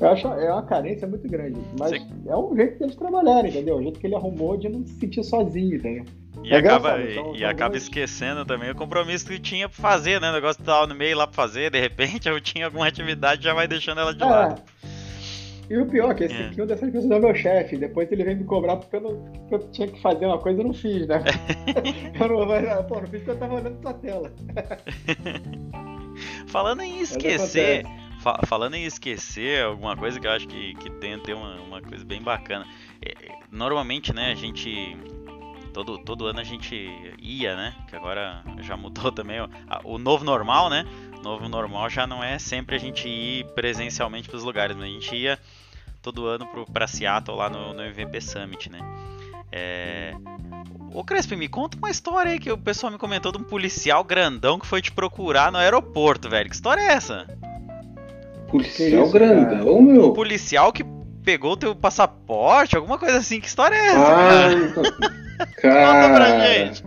Eu acho é uma carência muito grande, mas Sim. é um jeito deles trabalharem, entendeu? O jeito que ele arrumou de não se sentir sozinho, entendeu? E, é acaba, então, e, acaba esquecendo também o compromisso que tinha pra fazer, né? O negócio tava no meio lá pra fazer, de repente eu tinha alguma atividade já vai deixando ela de é. lado. E o pior é que esse é. aqui, uma dessas pessoas é meu chefe. Depois ele vem me cobrar porque eu, não, porque eu tinha que fazer uma coisa e não fiz, né? eu não, mas, pô, não fiz porque eu tava olhando tua tela. falando em esquecer. Fa falando em esquecer alguma coisa que eu acho que, que tem, tem uma, uma coisa bem bacana. É, normalmente, né, a gente. Todo, todo ano a gente ia, né? Que agora já mudou também o, o novo normal, né? novo normal já não é sempre a gente ir presencialmente para os lugares, mas a gente ia todo ano para Seattle lá no, no MVP Summit, né? É... Ô Crespi, me conta uma história aí que o pessoal me comentou de um policial grandão que foi te procurar no aeroporto, velho. Que história é essa? Policial grandão, meu? Um policial que pegou teu passaporte, alguma coisa assim. Que história é essa, ah, cara? cara... Conta pra gente.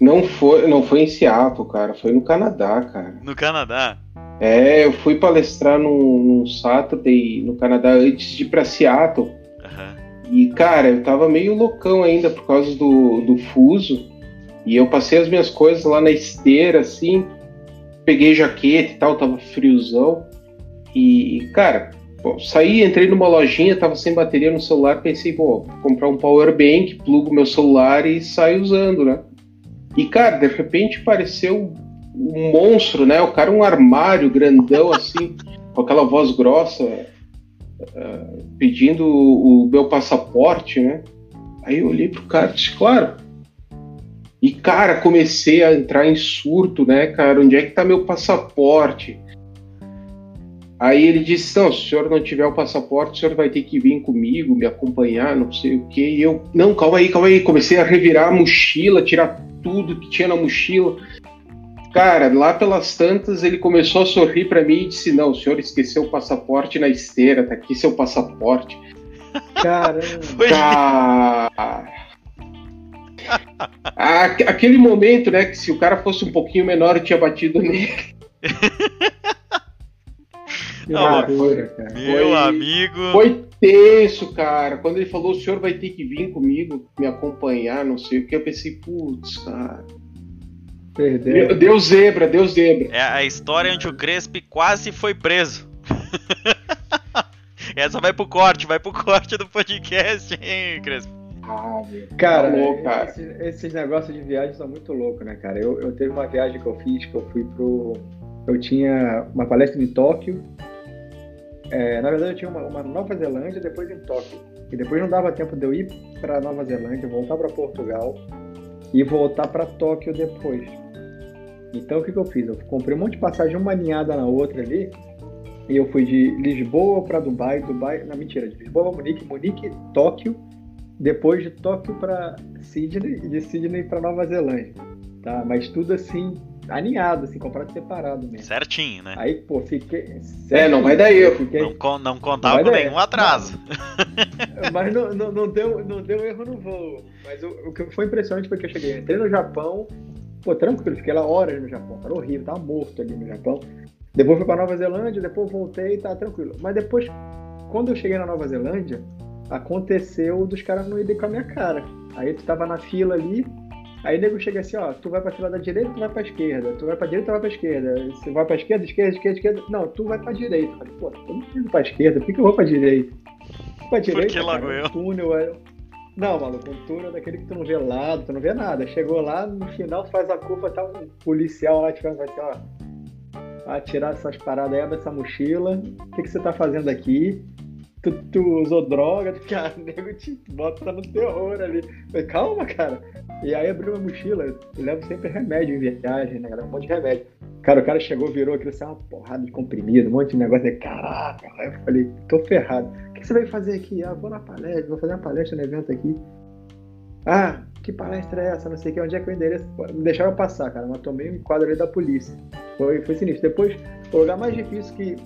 Não foi, não foi em Seattle, cara. Foi no Canadá, cara. No Canadá? É, eu fui palestrar num, num Saturday no Canadá antes de ir pra Seattle. Uhum. E, cara, eu tava meio loucão ainda por causa do, do fuso. E eu passei as minhas coisas lá na esteira, assim. Peguei jaqueta e tal, tava friozão. E, cara, saí, entrei numa lojinha, tava sem bateria no celular. Pensei, vou comprar um power bank, plugo meu celular e saio usando, né? E, cara, de repente apareceu um monstro, né? O cara, um armário grandão, assim, com aquela voz grossa, uh, pedindo o, o, meu passaporte, né? Aí eu olhei pro cara e disse, claro. E, cara, comecei a entrar em surto, né, cara? Onde é que tá meu passaporte? Aí ele disse: Não, se o senhor não tiver o passaporte, o senhor vai ter que vir comigo, me acompanhar, não sei o quê. E eu, não, calma aí, calma aí. Comecei a revirar a mochila, tirar tudo que tinha na mochila. Cara, lá pelas tantas ele começou a sorrir para mim e disse: Não, o senhor esqueceu o passaporte na esteira, tá aqui seu passaporte. Caramba! Cara... Aquele momento, né, que se o cara fosse um pouquinho menor eu tinha batido nele. Não, cara. Meu foi, amigo. Foi tenso, cara. Quando ele falou, o senhor vai ter que vir comigo, me acompanhar, não sei o que, eu pensei, putz, cara. Perdeu. Deus zebra, Deus zebra. É a história onde o Crespi quase foi preso. Essa vai pro corte, vai pro corte do podcast, hein, Crespi? Ah, cara, tá cara. Esses, esses, negócios de viagem são muito loucos, né, cara? Eu, eu teve uma viagem que eu fiz, que eu fui pro. Eu tinha uma palestra em Tóquio é, na verdade, eu tinha uma, uma Nova Zelândia depois em Tóquio. E depois não dava tempo de eu ir para Nova Zelândia, voltar para Portugal e voltar para Tóquio depois. Então o que, que eu fiz? Eu comprei um monte de passagem, uma alinhada na outra ali. E eu fui de Lisboa para Dubai, Dubai, não mentira, de Lisboa para Munique, Munique, Tóquio, depois de Tóquio para Sydney e de Sydney para Nova Zelândia, tá? Mas tudo assim alinhado, assim, comprado separado mesmo. Certinho, né? Aí, pô, fiquei. Certinho, é, não vai dar erro. Fiquei... Não, não contava não com nenhum atraso. Mas não, não, não, deu, não deu erro no voo. Mas o, o que foi impressionante foi que eu cheguei, entrei no Japão, pô, tranquilo, fiquei lá horas no Japão, era horrível, tava morto ali no Japão. Depois fui pra Nova Zelândia, depois voltei e tá tranquilo. Mas depois, quando eu cheguei na Nova Zelândia, aconteceu dos caras não irem com a minha cara. Aí tu tava na fila ali, aí o nego chega assim, ó, tu vai pra fila da direita, tu vai pra esquerda, tu vai pra direita, tu vai pra esquerda. Você vai pra esquerda, esquerda, esquerda, esquerda. Não, tu vai pra direita. Eu falei, pô, eu não indo pra esquerda, por que eu vou pra direita? Pra direita, logo cara, um túnel, é... Não, maluco, um túnel daquele que tu não vê lado, tu não vê nada. Chegou lá, no final faz a curva, tá um policial lá te falando assim, ó, vai tirar essas paradas aí, abre essa mochila, o que, que você tá fazendo aqui? Tu, tu usou droga, cara, nego te bota no terror ali. Eu falei, calma, cara. E aí abriu a mochila, eu levo sempre remédio em viagem, né, galera? Um monte de remédio. Cara, o cara chegou, virou aquilo assim, uma porrada de comprimido, um monte de negócio. aí, Caraca, aí eu falei, tô ferrado. O que você veio fazer aqui? Ah, vou na palestra, vou fazer uma palestra no evento aqui. Ah, que palestra é essa? Não sei que, onde é que é o endereço? Me deixaram passar, cara, mas tomei um enquadro ali da polícia. Foi, foi sinistro. Depois, o lugar mais difícil que,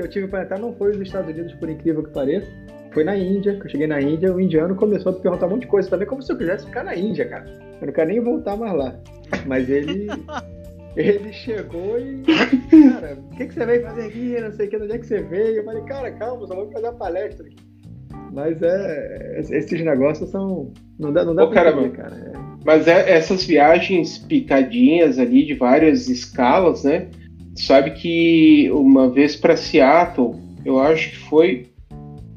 que eu tive para entrar não foi os Estados Unidos, por incrível que pareça. Foi na Índia, que eu cheguei na Índia, o indiano começou a perguntar um monte de coisa também, como se eu quisesse ficar na Índia, cara. Eu não quero nem voltar mais lá. Mas ele. Ele chegou e. Cara, o que, que você veio fazer aqui? Não sei o que, onde é que você veio? Eu falei, cara, calma, só vou fazer uma palestra aqui. Mas é. Esses negócios são. Não dá, não dá Ô, pra entender, cara. É. Mas é- essas viagens picadinhas ali de várias escalas, né? Sabe que uma vez para Seattle, eu acho que foi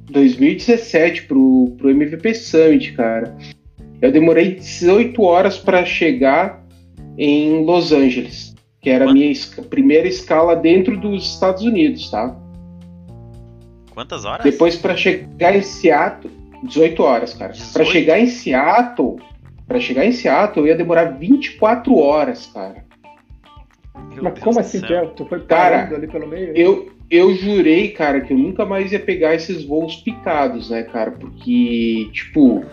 2017 pro, pro MVP Summit, cara. Eu demorei 18 horas para chegar em Los Angeles, que era a minha esca- primeira escala dentro dos Estados Unidos, tá? Quantas horas? Depois para chegar em Seattle, 18 horas, cara. Para 18? chegar em Seattle, para chegar em Seattle, eu ia demorar 24 horas, cara. Meu Mas Deus como do assim é? Tu foi Cara, parando ali pelo meio? Eu, eu jurei, cara, que eu nunca mais ia pegar esses voos picados, né, cara? Porque, tipo,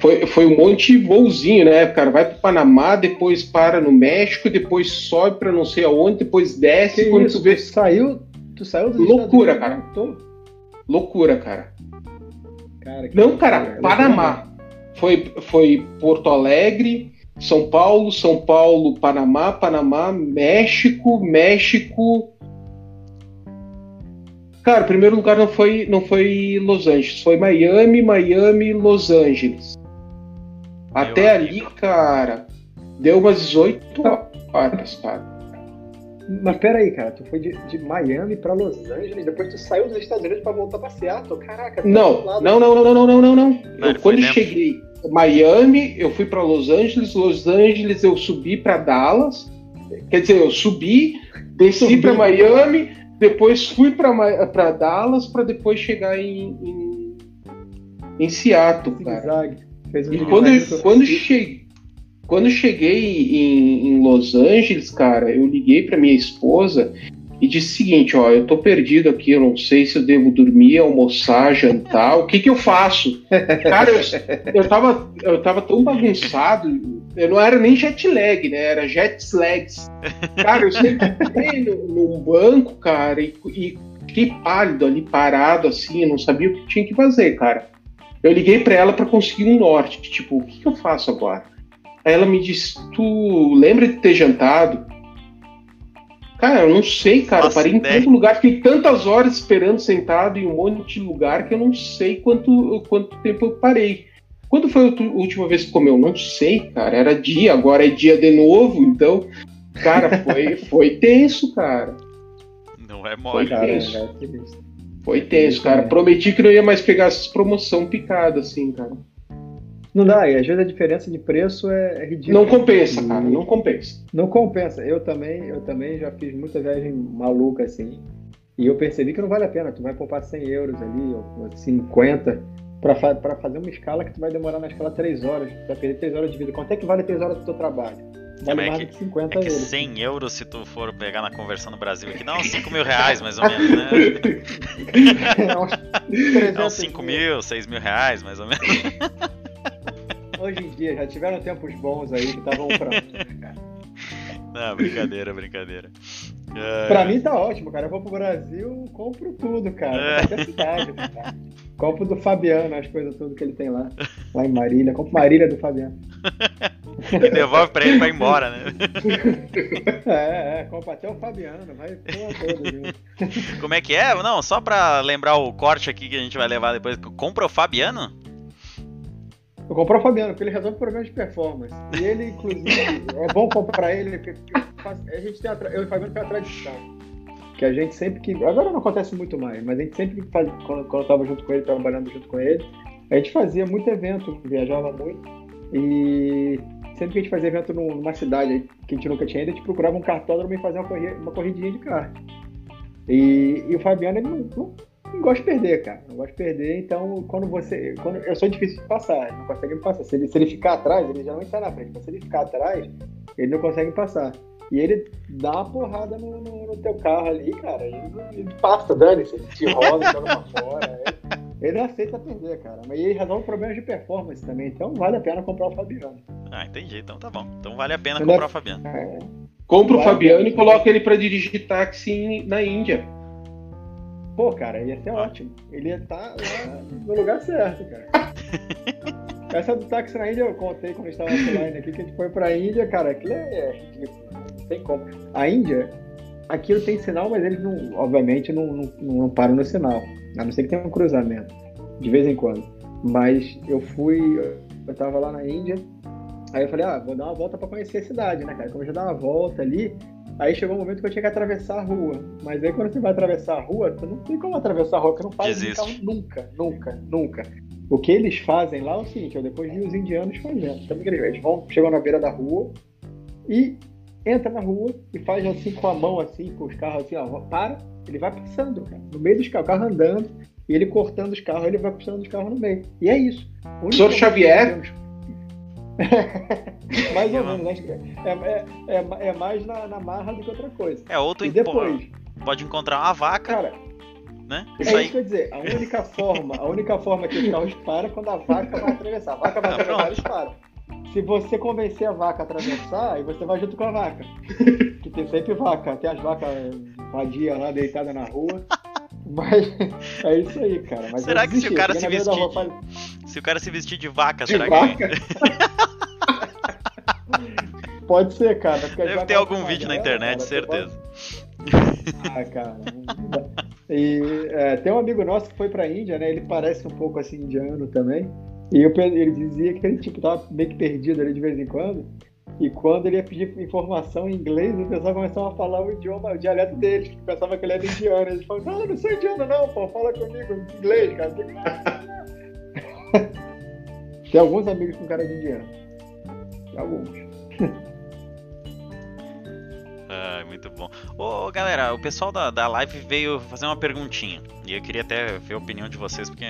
foi, foi um monte de voozinho, né, cara? Vai pro Panamá, depois para no México, depois sobe pra não sei aonde, depois desce. Que quando isso? tu vê. Tu saiu, tu saiu dos Loucura, cara. Tô... Loucura, cara. Cara, que Não, cara, loucura. Panamá. Foi, foi Porto Alegre, São Paulo, São Paulo, Panamá, Panamá, México, México. Cara, o primeiro lugar não foi, não foi Los Angeles, foi Miami, Miami, Los Angeles. Até ali, amigo. cara, deu umas 18 horas, cara. Mas pera aí, cara, tu foi de, de Miami pra Los Angeles, depois tu saiu dos Estados Unidos pra voltar pra Seattle, caraca. tá Não, lado. não, não, não, não, não, não, não. Não, Eu, quando dentro. cheguei Miami, eu fui para Los Angeles, Los Angeles eu subi para Dallas. Quer dizer, eu subi, desci para Miami, depois fui para Dallas para depois chegar em, em, em Seattle, cara. Um E quando, eu- quando, che- quando cheguei em, em Los Angeles, cara, eu liguei pra minha esposa e disse o seguinte, ó, eu tô perdido aqui, eu não sei se eu devo dormir, almoçar, jantar, o que que eu faço? Cara, eu, eu, tava, eu tava tão bagunçado, eu não era nem jet lag, né, era jet lags. Cara, eu sentei num banco, cara, e, e fiquei pálido ali, parado, assim, eu não sabia o que tinha que fazer, cara. Eu liguei pra ela pra conseguir um norte. Tipo, o que, que eu faço agora? Aí ela me disse: Tu lembra de ter jantado? Cara, eu não sei, cara. Faço parei em tanto lugar, fiquei tantas horas esperando sentado em um monte de lugar que eu não sei quanto, quanto tempo eu parei. Quando foi a última vez que comeu? Não sei, cara. Era dia, agora é dia de novo, então. Cara, foi, foi tenso, cara. Não é Foi mole. Cara, tenso. é sinistro. Foi tenso, cara. Prometi que não ia mais pegar essas promoção picada, assim, cara. Não dá, e às vezes a diferença de preço é, é ridícula. Não compensa, cara. Não compensa. Não compensa. Eu também, eu também já fiz muita viagem maluca assim. E eu percebi que não vale a pena. Tu vai poupar 100 euros ali, ou 50, pra, fa pra fazer uma escala que tu vai demorar na escala 3 horas. Tu vai perder 3 horas de vida. Quanto é que vale 3 horas do teu trabalho? Vale é mais que- que 50 É que euros. 100 euros, se tu for pegar na conversão no Brasil aqui, uns 5 mil reais, mais ou menos, né? É uns Dá 300 uns 5 mil, 6 mil reais, mais ou menos. Hoje em dia, já tiveram tempos bons aí que estavam pra. Não, brincadeira, brincadeira. É, pra mim tá ótimo, cara. Eu vou pro Brasil, compro tudo, cara. É. Cidade, cara. Compro do Fabiano, as coisas tudo que ele tem lá. Lá em Marília. Compro Marília do Fabiano. e devolve pra ele pra ir embora, né? é, é, compra até o Fabiano, vai todo, Como é que é? Não, só pra lembrar o corte aqui que a gente vai levar depois. Compra o Fabiano? Eu compro o Fabiano, porque ele resolve problemas de performance. E ele, inclusive, é bom comprar ele, porque a gente tem a, eu e o Fabiano tem a tradição que a gente sempre que. Agora não acontece muito mais, mas a gente sempre faz, quando, quando eu estava junto com ele, trabalhando junto com ele, a gente fazia muito evento, viajava muito. E sempre que a gente fazia evento numa cidade que a gente nunca tinha ido, a gente procurava um cartódromo e fazia uma, corrida, uma corridinha de kart. E, e, o Fabiano, ele não, não, não, gosta de perder, cara. Não gosta de perder, então quando você. Quando, eu sou difícil de passar, ele não consegue me passar. Se ele, se ele ficar atrás, ele já não está na frente. Mas se ele ficar atrás, ele não consegue passar. E ele dá uma porrada no, no, no teu carro ali, cara. Ele, ele passa, dane-se, ele te rola, joga pra fora. Ele, ele não aceita perder, cara. Mas ele resolve problemas de performance também. Então vale a pena comprar o Fabiano. Ah, entendi. Então tá bom. Então vale a pena comprar o Fabiano. É... Compra o Fabiano e coloca ele pra dirigir táxi na Índia. Pô, cara, ia ser ótimo. Ele ia estar tá no lugar certo, cara. Essa do táxi na Índia eu contei quando estava offline aqui, que a gente foi pra Índia, cara, aquilo é ridículo tem como. A Índia, aquilo tem sinal, mas eles não, obviamente, não, não, não param no sinal. A não ser que tenha um cruzamento, de vez em quando. Mas eu fui, eu tava lá na Índia, aí eu falei, ah, vou dar uma volta para conhecer a cidade, né, cara? Como eu já dar uma volta ali, aí chegou um momento que eu tinha que atravessar a rua. Mas aí quando você vai atravessar a rua, tu não tem como atravessar a rua, porque não faz carro nunca, nunca, nunca. O que eles fazem lá é o seguinte, eu depois vi os indianos fazendo. Então, eles vão, chegam na beira da rua e entra na rua e faz assim com a mão, assim, com os carros assim, ó, para, ele vai passando, cara, no meio dos carros, o carro andando, e ele cortando os carros, ele vai passando os carros no meio. E é isso. Senhor Xavier? mais ou menos, que é, é, é, é mais na, na, marra do que outra coisa. É, outro e depois pode encontrar uma vaca. Cara, né? É isso, isso que eu ia dizer. A única forma, a única forma que os carros param é quando a vaca vai atravessar. A vaca vai atravessar, eles param se você convencer a vaca a atravessar, aí você vai junto com a vaca. que tem sempre vaca. Tem as vacas vadias lá deitadas na rua. Mas é isso aí, cara. Mas será que se o cara se vestir. De... Se o cara se vestir de vaca, de será vaca? que. Pode ser, cara. Deve ter algum vídeo na internet, cara, certeza. Pode... Ah, cara. E é, tem um amigo nosso que foi pra Índia, né? Ele parece um pouco assim indiano também. E eu, ele dizia que ele tipo, tava meio que perdido ali de vez em quando. E quando ele ia pedir informação em inglês, o pessoal começava a falar o idioma, o dialeto deles, que pensava que ele era indiano. Eles falavam, não, eu não sou indiano não, pô, fala comigo em inglês, cara. Tem alguns amigos com cara de indiano. Tem alguns. Ah, muito bom. Ô, galera, o pessoal da, da live veio fazer uma perguntinha. E eu queria até ver a opinião de vocês, porque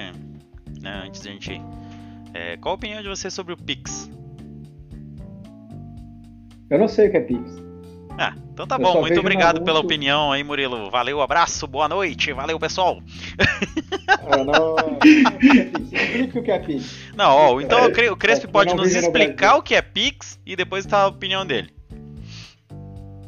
né, antes da gente é, qual a opinião de você sobre o Pix? Eu não sei o que é Pix. Ah, então tá eu bom. Muito obrigado pela opinião aí, Murilo. Valeu, abraço, boa noite. Valeu, pessoal. Ah, não. Explique o que é Pix. Não, ó, então o Crespo pode nos explicar o que é Pix e depois tá a opinião dele.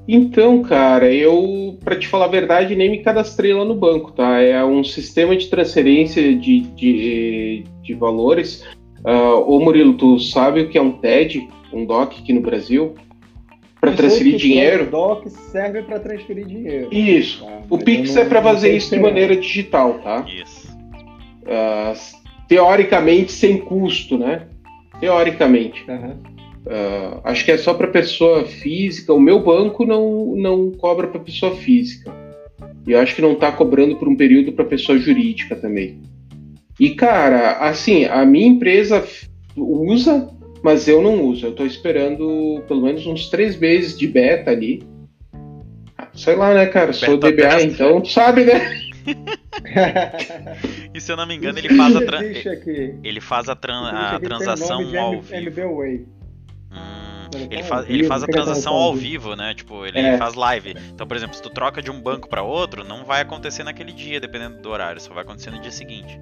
Então, cara, eu, para te falar a verdade, nem me cadastrei lá no banco, tá? É um sistema de transferência de, de, de valores Uh, ô Murilo, tu sabe o que é um TED, um DOC aqui no Brasil? Para transferir dinheiro? O DOC serve para transferir dinheiro. Isso. Tá? O Pix é para fazer isso de maneira digital, tá? Isso. Uh, teoricamente sem custo, né? Teoricamente. Uhum. Uh, acho que é só para pessoa física. O meu banco não, não cobra para pessoa física. E eu acho que não está cobrando por um período para pessoa jurídica também. E, cara, assim, a minha empresa usa, mas eu não uso. Eu tô esperando pelo menos uns três meses de beta ali. Sei lá, né, cara? Sou beta DBA, testa. então tu sabe, né? e se eu não me engano, ele faz a, tra... ele faz a, tran... a transação ao vivo. Hum, ele, faz, ele faz a transação ao vivo, né? Tipo, ele é. faz live. Então, por exemplo, se tu troca de um banco para outro, não vai acontecer naquele dia, dependendo do horário, só vai acontecer no dia seguinte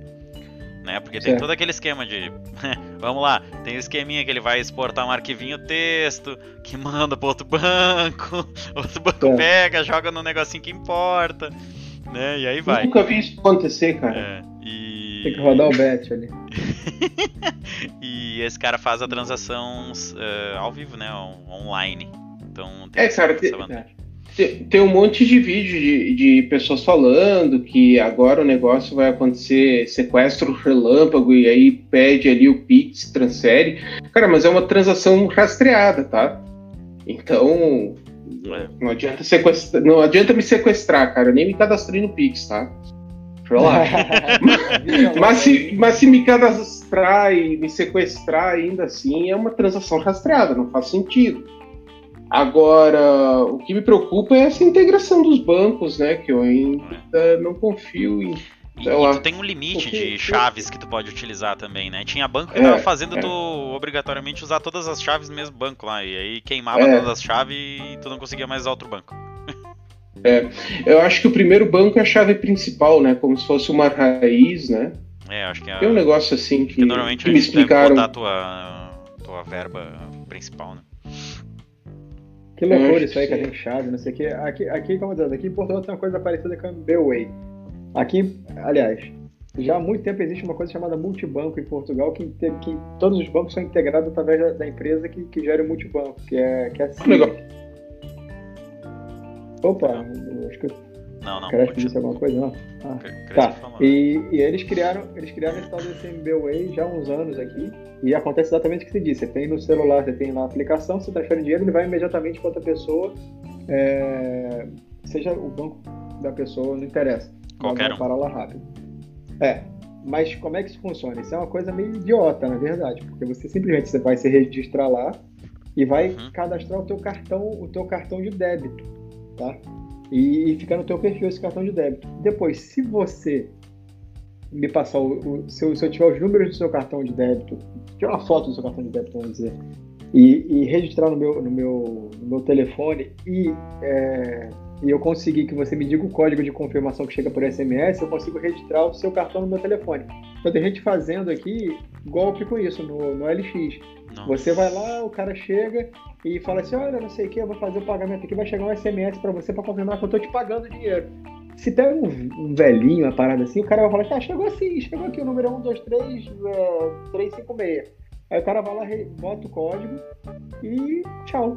né? Porque tem todo aquele esquema de. Vamos lá, tem o esqueminha que ele vai exportar um arquivinho texto, que manda para outro banco, outro banco é. pega, joga no negocinho que importa, né? E aí vai. Eu nunca vi isso acontecer, cara. É, e. Tem que rodar o bet ali. e esse cara faz a transação uh, ao vivo, né? online. Então tem é, cara, tem, tem, tem, um monte de vídeo de, de pessoas falando que agora o negócio vai acontecer sequestro relâmpago e aí pede ali o Pix, transfere. Cara, mas é uma transação rastreada, tá? Então, é. não adianta, sequestrar, não adianta me sequestrar, cara. Eu nem me cadastrei no Pix, tá? mas, se, mas se me cadastrar e me sequestrar ainda assim, é uma transação rastreada, não faz sentido. Agora, o que me preocupa é essa integração dos bancos, né? Que eu ainda não confio em. E, e tu tem um limite de chaves que tu pode utilizar também, né? Tinha banco que é, tava fazendo é. tu obrigatoriamente usar todas as chaves do mesmo banco lá. E aí queimava é. todas as chaves e tu não conseguia mais usar outro banco. É, eu acho que o primeiro banco é a chave principal, né? Como se fosse uma raiz, né? É, acho que é. Tem um negócio assim que, que normalmente que me explicaram. botar a tua, tua verba principal, né? Que loucura isso aí que a gente chave, não sei o que. Aqui, aqui, como diz, aqui em Portugal tem uma coisa parecida com a Bway. Aqui, aliás, já há muito tempo existe uma coisa chamada multibanco em Portugal, que, que todos os bancos são integrados através da, da empresa que, que gera o multibanco, que é, que é a Legal. Opa, acho que não, não. Quer disse alguma coisa? Não? Ah, tá. E, e, eles criaram, eles criaram esse tal desse MBWay já há uns anos aqui. E acontece exatamente o que você disse. Você tem no celular, você tem na aplicação, você transfere dinheiro, ele vai imediatamente para outra pessoa. É, seja o banco da pessoa, não interessa. Qualquer um. Parar lá rápido. É. Mas como é que isso funciona? Isso é uma coisa meio idiota, na verdade, porque você simplesmente você vai se registrar lá e vai uhum. cadastrar o teu cartão, o teu cartão de débito tá? E, e ficar no teu perfil esse cartão de débito. Depois, se você me passar o, o se, eu, se, eu, tiver os números do seu cartão de débito, tirar uma foto do seu cartão de débito, vamos dizer, e, e registrar no meu, no meu, no meu telefone e, é, e eu conseguir que você me diga o código de confirmação que chega por SMS, eu consigo registrar o seu cartão no meu telefone. Então tem gente fazendo aqui golpe com isso no, no LX. Nossa. Você vai lá, o cara chega e fala assim: olha, não sei o que, eu vou fazer o pagamento aqui, vai chegar um SMS para você para confirmar que eu tô te pagando dinheiro. Se pega um, um, velhinho, uma parada assim, o cara vai falar assim: ah, chegou assim, chegou aqui o número é 123 é, 356. Aí o cara vai lá, bota o código e tchau.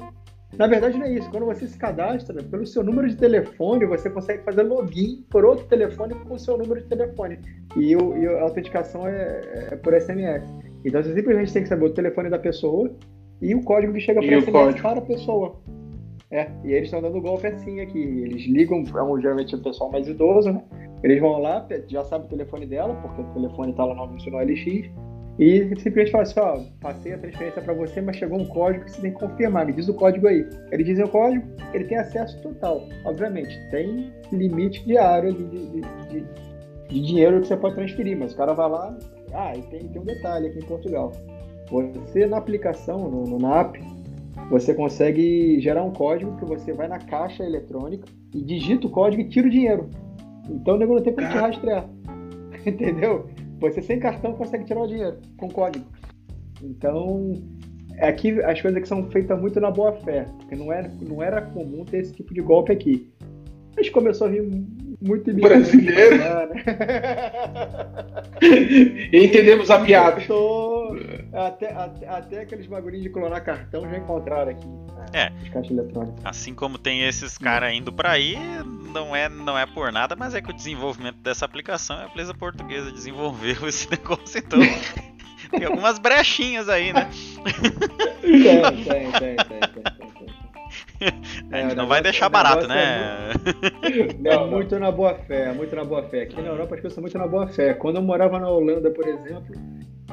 Na verdade, não é isso. Quando você se cadastra, pelo seu número de telefone, você consegue fazer login por outro telefone com o seu número de telefone. E, o, e a autenticação é, é, por SMS. Então, você simplesmente tem que saber o telefone da pessoa e o código que chega para SMS código. para a pessoa. É, e eles estão dando golpe assim aqui. Eles ligam, geralmente o pessoal mais idoso, né? Eles vão lá, já sabe o telefone dela, porque o telefone está lá no anúncio no LX e simplesmente fala assim, ó, passei a transferência para você, mas chegou um código que você tem que confirmar, me diz o código aí. Ele diz o código, ele tem acesso total. Obviamente, tem limite diário de, de, de, de dinheiro que você pode transferir, mas o cara vai lá, ah, e tem, tem um detalhe aqui em Portugal. Você na aplicação, no, no NAP, você consegue gerar um código que você vai na caixa eletrônica e digita o código e tira o dinheiro. Então o negócio não tem como te rastrear. Entendeu? Você sem cartão consegue tirar o dinheiro com código. Então, aqui as coisas que são feitas muito na boa fé, porque não era, não era comum ter esse tipo de golpe aqui. Mas começou a vir muito brasileiro. Entendemos a piada. Até, até, até, aqueles bagulhinhos de clonar cartão já encontraram aqui. Né? É. Eletrônicas. Assim como tem esses caras indo para aí, não é, não é por nada, mas é que o desenvolvimento dessa aplicação, a empresa portuguesa desenvolveu esse negócio, então. tem algumas brechinhas aí, né? Tem, tem, tem, tem, tem. a gente é, não vai deixar barato, né? É, é muito na boa fé, é muito na boa fé. Aqui na Europa as coisas são muito na boa fé. Quando eu morava na Holanda, por exemplo,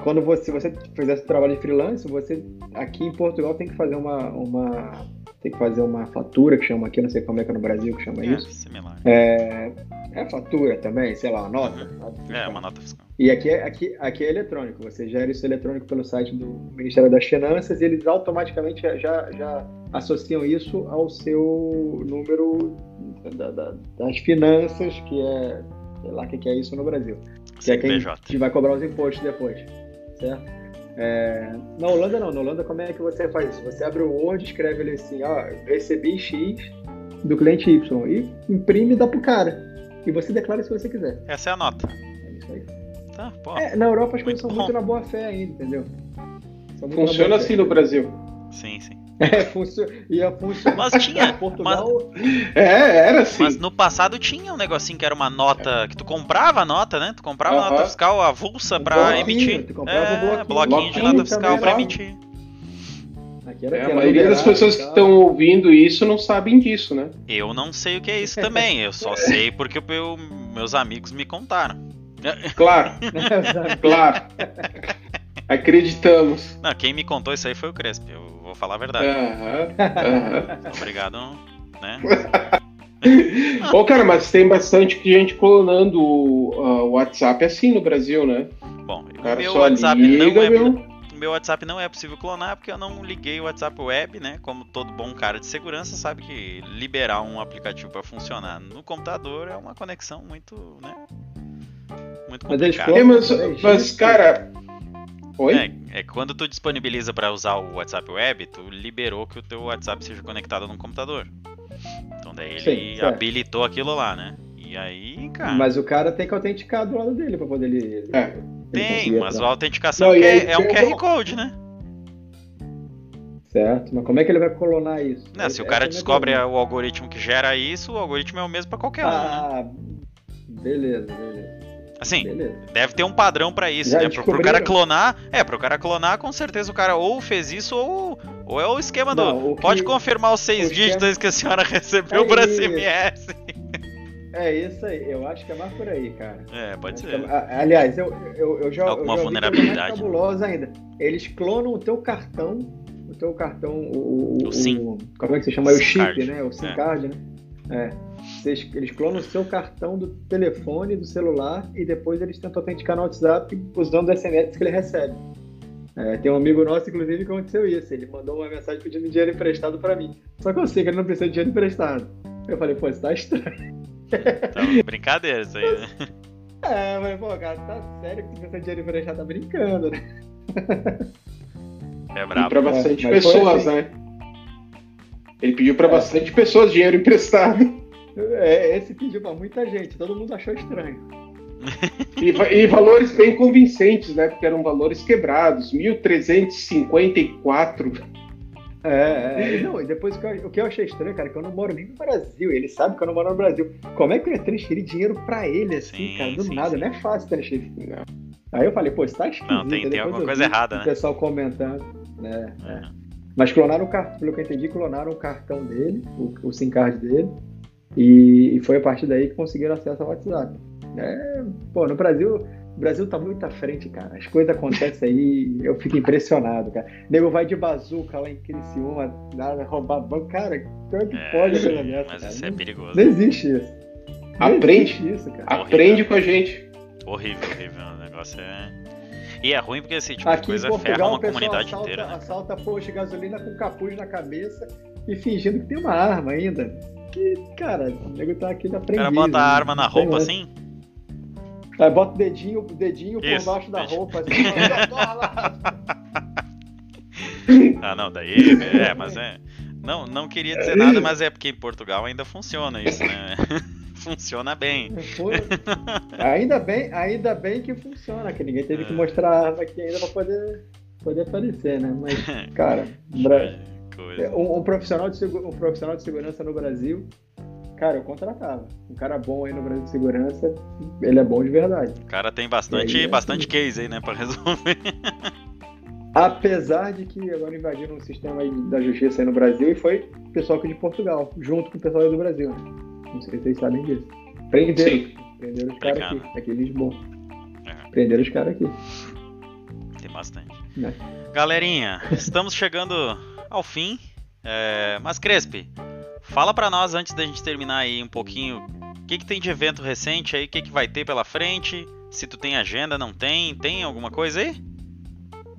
quando você, você fizesse trabalho de freelance, você aqui em Portugal tem que fazer uma, uma tem que fazer uma fatura que chama aqui, não sei como é que é no Brasil que chama é, isso. Similar. É, é fatura também, sei lá, uma nota. Uhum. É, uma nota fiscal. E aqui é, aqui, aqui é eletrônico, você gera isso eletrônico pelo site do Ministério das Finanças e eles automaticamente já, já associam isso ao seu número da, da, das finanças, que é, sei lá o que é isso no Brasil. Que é quem te vai cobrar os impostos depois, certo? É, na Holanda não, na Holanda como é que você faz isso? Você abre o Word, escreve ali assim, ó, recebi X do cliente Y e imprime e dá pro cara. E você declara se você quiser. Essa é a nota. É isso aí. Tá, pô. É, na Europa as coisas são muito na boa fé ainda, entendeu? Funciona assim no Brasil. Sim, sim. É, funciona. Ia funcionar. Mas tinha. Portugal. Mas... É, era assim. Mas no passado tinha um negocinho que era uma nota. Que tu comprava a nota, né? Tu comprava a nota fiscal avulsa pra emitir. Tu comprava é, um bloquinho, bloquinho de nota fiscal pra emitir. É, a maioria das pessoas que estão ouvindo isso não sabem disso, né? Eu não sei o que é isso também. Eu só sei porque eu, meus amigos me contaram. Claro, claro. Acreditamos. Não, quem me contou isso aí foi o Crespo. Eu vou falar a verdade. Uhum, Obrigado, né? Ô, oh, cara, mas tem bastante gente clonando o WhatsApp assim no Brasil, né? Bom, o meu WhatsApp liga, não é. Meu... Meu WhatsApp não é possível clonar porque eu não liguei o WhatsApp web, né? Como todo bom cara de segurança sabe que liberar um aplicativo para funcionar no computador é uma conexão muito, né? Muito complicada. Mas, mas, mas cara, Oi? É, é quando tu disponibiliza para usar o WhatsApp Web, tu liberou que o teu WhatsApp seja conectado num computador. Então daí ele Sim, habilitou aquilo lá, né? E aí, cara. Mas o cara tem que autenticar do lado dele pra poder ele. É. Tem, mas a autenticação Não, é, é um QR Code, né? Certo, mas como é que ele vai colonar isso? Não, se o cara descobre o algoritmo que gera isso, o algoritmo é o mesmo para qualquer ah, um. Ah, né? beleza, beleza. Assim, Beleza. deve ter um padrão para isso, Já né? Pro, pro, cara clonar, é, pro cara clonar, com certeza o cara ou fez isso ou, ou é o esquema Não, do. O pode confirmar os seis dígitos esquema... que a senhora recebeu é por SMS. É isso aí, eu acho que é mais por aí, cara. É, pode ser. É, aliás, eu, eu, eu já. Alguma eu já vulnerabilidade. Mais cabulosa ainda. Eles clonam o teu cartão, o teu cartão, o. O, o SIM. Como é que se chama? O, o chip, card. né? O SIM é. card, né? É. Eles clonam o seu cartão do telefone, do celular, e depois eles tentam autenticar no WhatsApp usando o SMS que ele recebe. É, tem um amigo nosso, inclusive, que aconteceu isso. Ele mandou uma mensagem pedindo dinheiro emprestado para mim. Só que eu sei que ele não precisa de dinheiro emprestado. Eu falei, pô, isso tá estranho. Então, brincadeira isso aí, né? É, mas, pô, cara, tá sério que tu precisa de dinheiro emprestado? Tá brincando, né? É brabo. E pra bastante é, pessoas, assim. né? Ele pediu pra é. bastante pessoas dinheiro emprestado. É, esse pediu pra muita gente, todo mundo achou estranho. e, e, valores bem convincentes, né? Porque eram valores quebrados, 1354. É, é, não, e depois o que, eu, o que eu achei estranho, cara, é que eu não moro nem no Brasil. Ele sabe que eu não moro no Brasil. Como é que eu ia transferir dinheiro pra ele, assim, sim, cara? Do sim, nada, sim. não é fácil transferir. Não. Aí eu falei, pô, isso tá esquisito. Não, tem, tem alguma coisa errada, né? O pessoal comentando, né? É. Mas clonaram o cartão, pelo que eu entendi, clonaram o cartão dele, o, o SIM card dele. E, e foi a partir daí que conseguiram acesso ao WhatsApp. É, pô, no Brasil, o Brasil tá muito à frente, cara. As coisas acontecem aí, eu fico impressionado, cara. Nego vai de bazuca lá em Criciúma, nada, roubar banco. Cara, como é que é, pode coisa dessa? Mas cara? isso é perigoso. Não existe isso. Não Aprende existe isso, cara. Aprende com a gente. Horrível, horrível. O negócio é. E é ruim porque esse tipo Aqui de coisa Portugal, ferra uma comunidade assalta, inteira. Né? Assalta posto de gasolina com capuz na cabeça e fingindo que tem uma arma ainda que, cara, o nego tá aqui na frente. O cara bota a arma na roupa assim? Aí bota o dedinho, o dedinho Isso, por baixo da roupa, assim, Ah, não, daí. É, mas é. Não, não queria dizer nada, mas é porque em Portugal ainda funciona isso, né? funciona bem. ainda bem. Ainda bem que funciona, que ninguém teve que é. mostrar a arma aqui ainda pra poder, poder aparecer, né? Mas, cara, coisa. É, um, um, profissional de um profissional de segurança no Brasil, cara, eu contratava. Um cara bom aí no Brasil de segurança, ele é bom de verdade. O cara tem bastante, aí, é bastante assim. case aí, né, pra resolver. Apesar de que agora invadiram o sistema da justiça aí no Brasil e foi o pessoal aqui de Portugal, junto com o pessoal aí do Brasil. Né? Não sei se vocês sabem disso. Prenderam, Sim. prenderam os caras aqui, aqui em Lisboa. É. Prenderam os caras aqui. Tem bastante. É. Galerinha, estamos chegando ao fim. É, mas Crespi, fala para nós antes da gente terminar aí um pouquinho o que, que tem de evento recente aí, o que, que vai ter pela frente, se tu tem agenda, não tem, tem alguma coisa aí?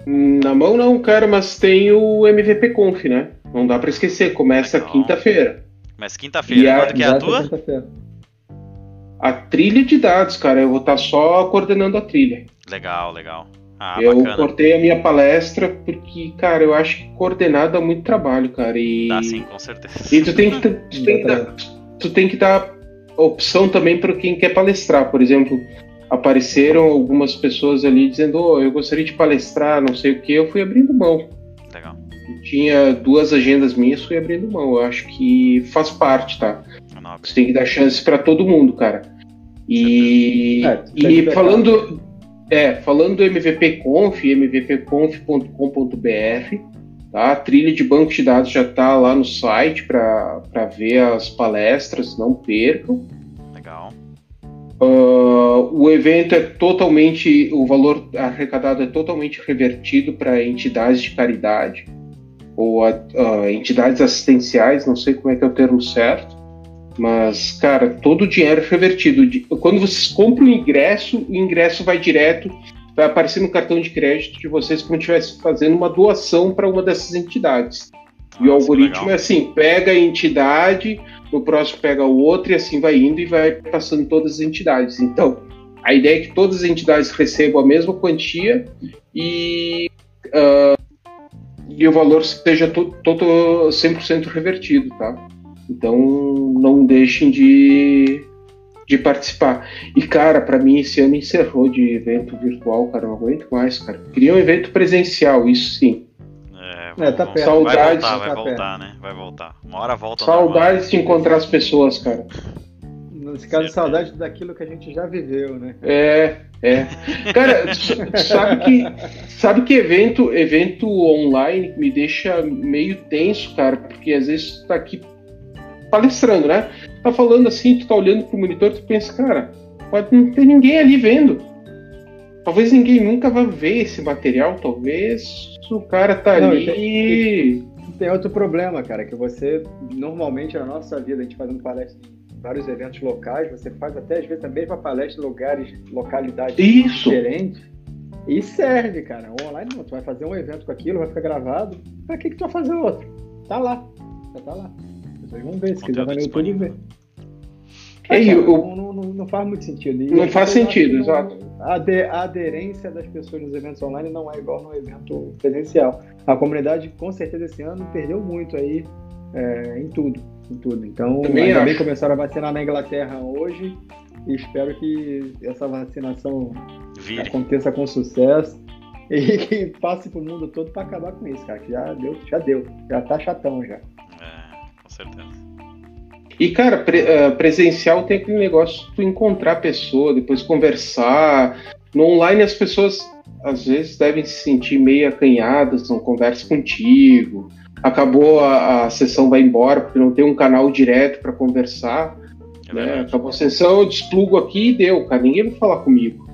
Na mão não, cara, mas tem o MVP Conf, né? Não dá para esquecer, começa quinta-feira. Começa quinta-feira, quando que é a tua? A trilha de dados, cara, eu vou estar tá só coordenando a trilha. Legal, legal. Ah, eu bacana. cortei a minha palestra porque, cara, eu acho que coordenado dá muito trabalho, cara. E... Dá sim, com certeza. E tu tem que, tu tem que, dar, tu tem que dar opção também para quem quer palestrar. Por exemplo, apareceram algumas pessoas ali dizendo: oh, eu gostaria de palestrar, não sei o que, eu fui abrindo mão. Legal. Tinha duas agendas minhas, fui abrindo mão. Eu acho que faz parte, tá? Você tem que dar chance para todo mundo, cara. E, é, e falando, é, falando do MVP Conf, mvpconf.com.br, tá? A trilha de banco de dados já está lá no site para ver as palestras, não percam. Legal. Uh, o evento é totalmente, o valor arrecadado é totalmente revertido para entidades de caridade ou uh, entidades assistenciais, não sei como é que é o termo certo. Mas, cara, todo o dinheiro é revertido. Quando vocês compram o ingresso, o ingresso vai direto, vai aparecer no cartão de crédito de vocês como se estivesse fazendo uma doação para uma dessas entidades. E o algoritmo é assim: pega a entidade, no próximo pega o outro, e assim vai indo e vai passando todas as entidades. Então, a ideia é que todas as entidades recebam a mesma quantia e, uh, e o valor seja todo, todo 100% revertido, tá? Então não deixem de, de participar. E cara, para mim esse ano encerrou de evento virtual, cara, não aguento mais, cara. Queria um evento presencial, isso sim. É, é tá perto. Saudades. Vai voltar, vai tá voltar, né? Vai voltar. Uma hora volta. Saudades de encontrar as pessoas, cara. Nesse caso, saudade daquilo que a gente já viveu, né? É, é. Cara, sabe que, sabe que evento, evento online me deixa meio tenso, cara, porque às vezes tu tá aqui palestrando, né? Tá falando assim, tu tá olhando pro monitor, tu pensa, cara, pode não ter ninguém ali vendo. Talvez ninguém nunca vá ver esse material, talvez o cara tá não, ali. Tem, tem outro problema, cara, que você, normalmente na nossa vida, a gente fazendo palestra em vários eventos locais, você faz até às vezes a mesma palestra em lugares, localidades Isso. diferentes. E serve, cara. Online não, tu vai fazer um evento com aquilo, vai ficar gravado. Pra que, que tu vai fazer outro? Tá lá. Já tá lá. Vão ver, se quiser vai no YouTube ver. É, cara, não, não, não, faz muito sentido. E não faz sentido, exato. A, a aderência das pessoas nos eventos online não é igual no evento presencial. A comunidade, com certeza, esse ano perdeu muito aí é, em tudo. Em tudo. Então, Também ainda bem começaram a vacinar na Inglaterra hoje e espero que essa vacinação Vire. aconteça com sucesso e que passe pro mundo todo para acabar com isso, cara. Que já deu, já deu, já tá chatão já certeza. E, cara, pre, uh, presencial tem aquele negócio de tu encontrar a pessoa, depois conversar. No online as pessoas às vezes devem se sentir meio acanhadas, não conversam contigo. Acabou a, a sessão, vai embora porque não tem um canal direto para conversar. É né? Acabou a sessão, eu desplugo aqui e deu, cara. Ninguém vai falar comigo.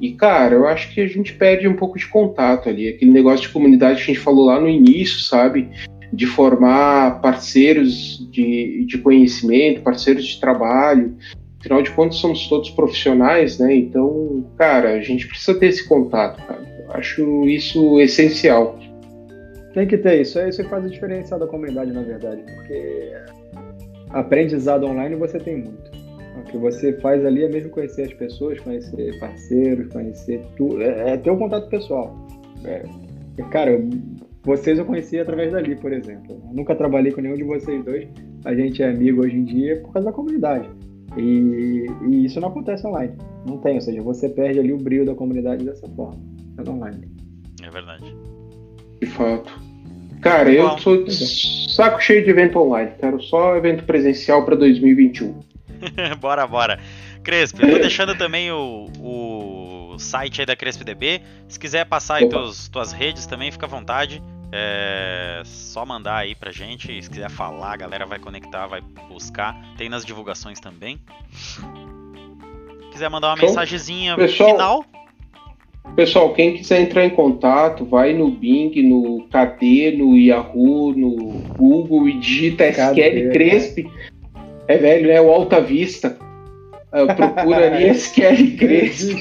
E, cara, eu acho que a gente perde um pouco de contato ali. Aquele negócio de comunidade que a gente falou lá no início, sabe? De formar parceiros de, de conhecimento, parceiros de trabalho. Afinal de contas, somos todos profissionais, né? Então, cara, a gente precisa ter esse contato, cara. Acho isso essencial. Tem que ter isso. Isso faz a diferença da comunidade, na verdade, porque aprendizado online você tem muito. O que você faz ali é mesmo conhecer as pessoas, conhecer parceiros, conhecer tudo. É, é ter um contato pessoal. É, cara, vocês eu conheci através dali, por exemplo. Eu nunca trabalhei com nenhum de vocês dois. A gente é amigo hoje em dia por causa da comunidade. E, e, isso não acontece online. Não tem, ou seja, você perde ali o brilho da comunidade dessa forma. É online. É verdade. De fato. Cara, eu Bom, sou saco cheio de evento online. Quero só evento presencial para 2021. bora, bora. Crespo, eu tô deixando também o, o site aí da CrespoDB. Se quiser passar aí tuas, tuas redes também, fica à vontade. É só mandar aí pra gente. Se quiser falar, a galera vai conectar, vai buscar. Tem nas divulgações também. Se quiser mandar uma Show. mensagenzinha Pessoal, final. Pessoal, quem quiser entrar em contato, vai no Bing, no KD, no Yahoo, no Google e digita SQL Cresp. É velho, né? O Alta Vista. Uh, procura ali SQL Cresp.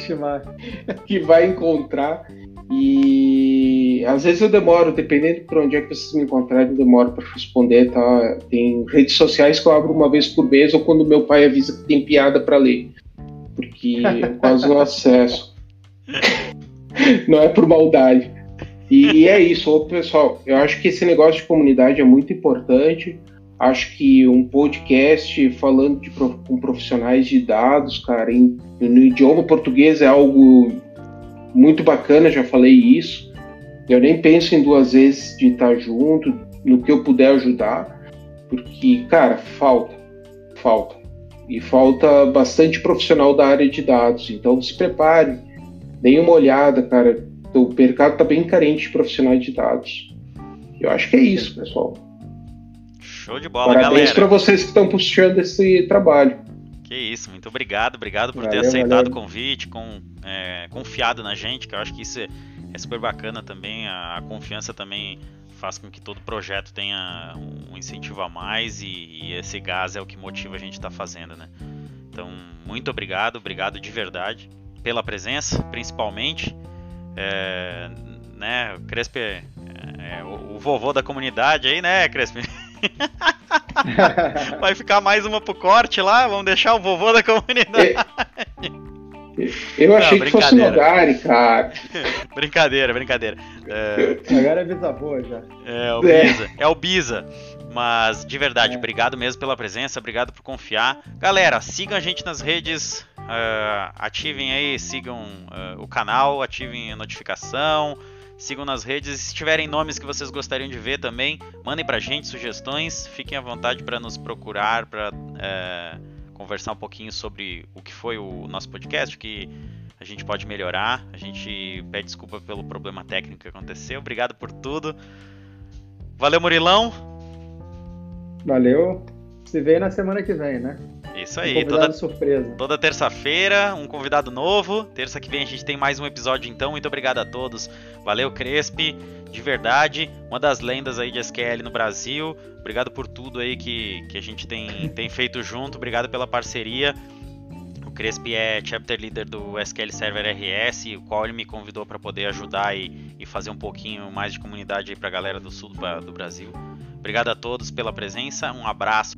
que vai encontrar. E às vezes eu demoro, dependendo por onde é que vocês me encontrarem, eu demoro para responder, tá? Tem redes sociais que eu abro uma vez por mês ou quando meu pai avisa que tem piada para ler. Porque eu quase não acesso. não é por maldade. E, e é isso, Ô, pessoal. Eu acho que esse negócio de comunidade é muito importante. Acho que um podcast falando de, com profissionais de dados, cara, em, no idioma português é algo muito bacana, já falei isso. Eu nem penso em duas vezes de estar junto, no que eu puder ajudar, porque, cara, falta, falta. E falta bastante profissional da área de dados. Então se prepare, dê uma olhada, cara. O mercado está bem carente de profissionais de dados. Eu acho que é isso, pessoal. Show de bola, Parabéns para vocês que estão puxando esse trabalho. Que isso, muito obrigado, obrigado por valeu, ter aceitado valeu. o convite, com, é, confiado na gente, que eu acho que isso é, é super bacana também. A, a, confiança também faz com que todo projeto tenha um incentivo a mais e, e esse gás é o que motiva a gente estar tá fazendo, né? Então, muito obrigado, obrigado de verdade pela presença, principalmente. É, né, Crespe é, é o, o, vovô da comunidade aí, né, Crespe? Vai ficar mais uma pro corte lá, vamos deixar o vovô da comunidade. Eu achei Não, que fosse Nogari, cara. brincadeira, brincadeira. É... Agora é bisavô já. É, o Bisa. É. é o Bisa. Mas, de verdade, é. obrigado mesmo pela presença, obrigado por confiar. Galera, sigam a gente nas redes, uh, ativem aí, sigam uh, o canal, ativem a notificação, sigam nas redes. Se tiverem nomes que vocês gostariam de ver também, mandem pra gente sugestões, fiquem à vontade para nos procurar, para uh, conversar um pouquinho sobre o que foi o nosso podcast, que a gente pode melhorar. A gente pede desculpa pelo problema técnico que aconteceu. Obrigado por tudo. Valeu, Murilão. Valeu. Se vê na semana que vem, né? Isso aí, um toda, surpresa. toda terça-feira, um convidado novo. Terça que vem a gente tem mais um episódio, então. Muito obrigado a todos. Valeu, Crespi, de verdade. Uma das lendas aí de SQL no Brasil. Obrigado por tudo aí que, que a gente tem, tem feito junto. Obrigado pela parceria. O Crespi é chapter leader do SQL Server RS, o qual ele me convidou para poder ajudar e, e, fazer um pouquinho mais de comunidade aí para a galera do sul do, do Brasil. Obrigado a todos pela presença, um abraço.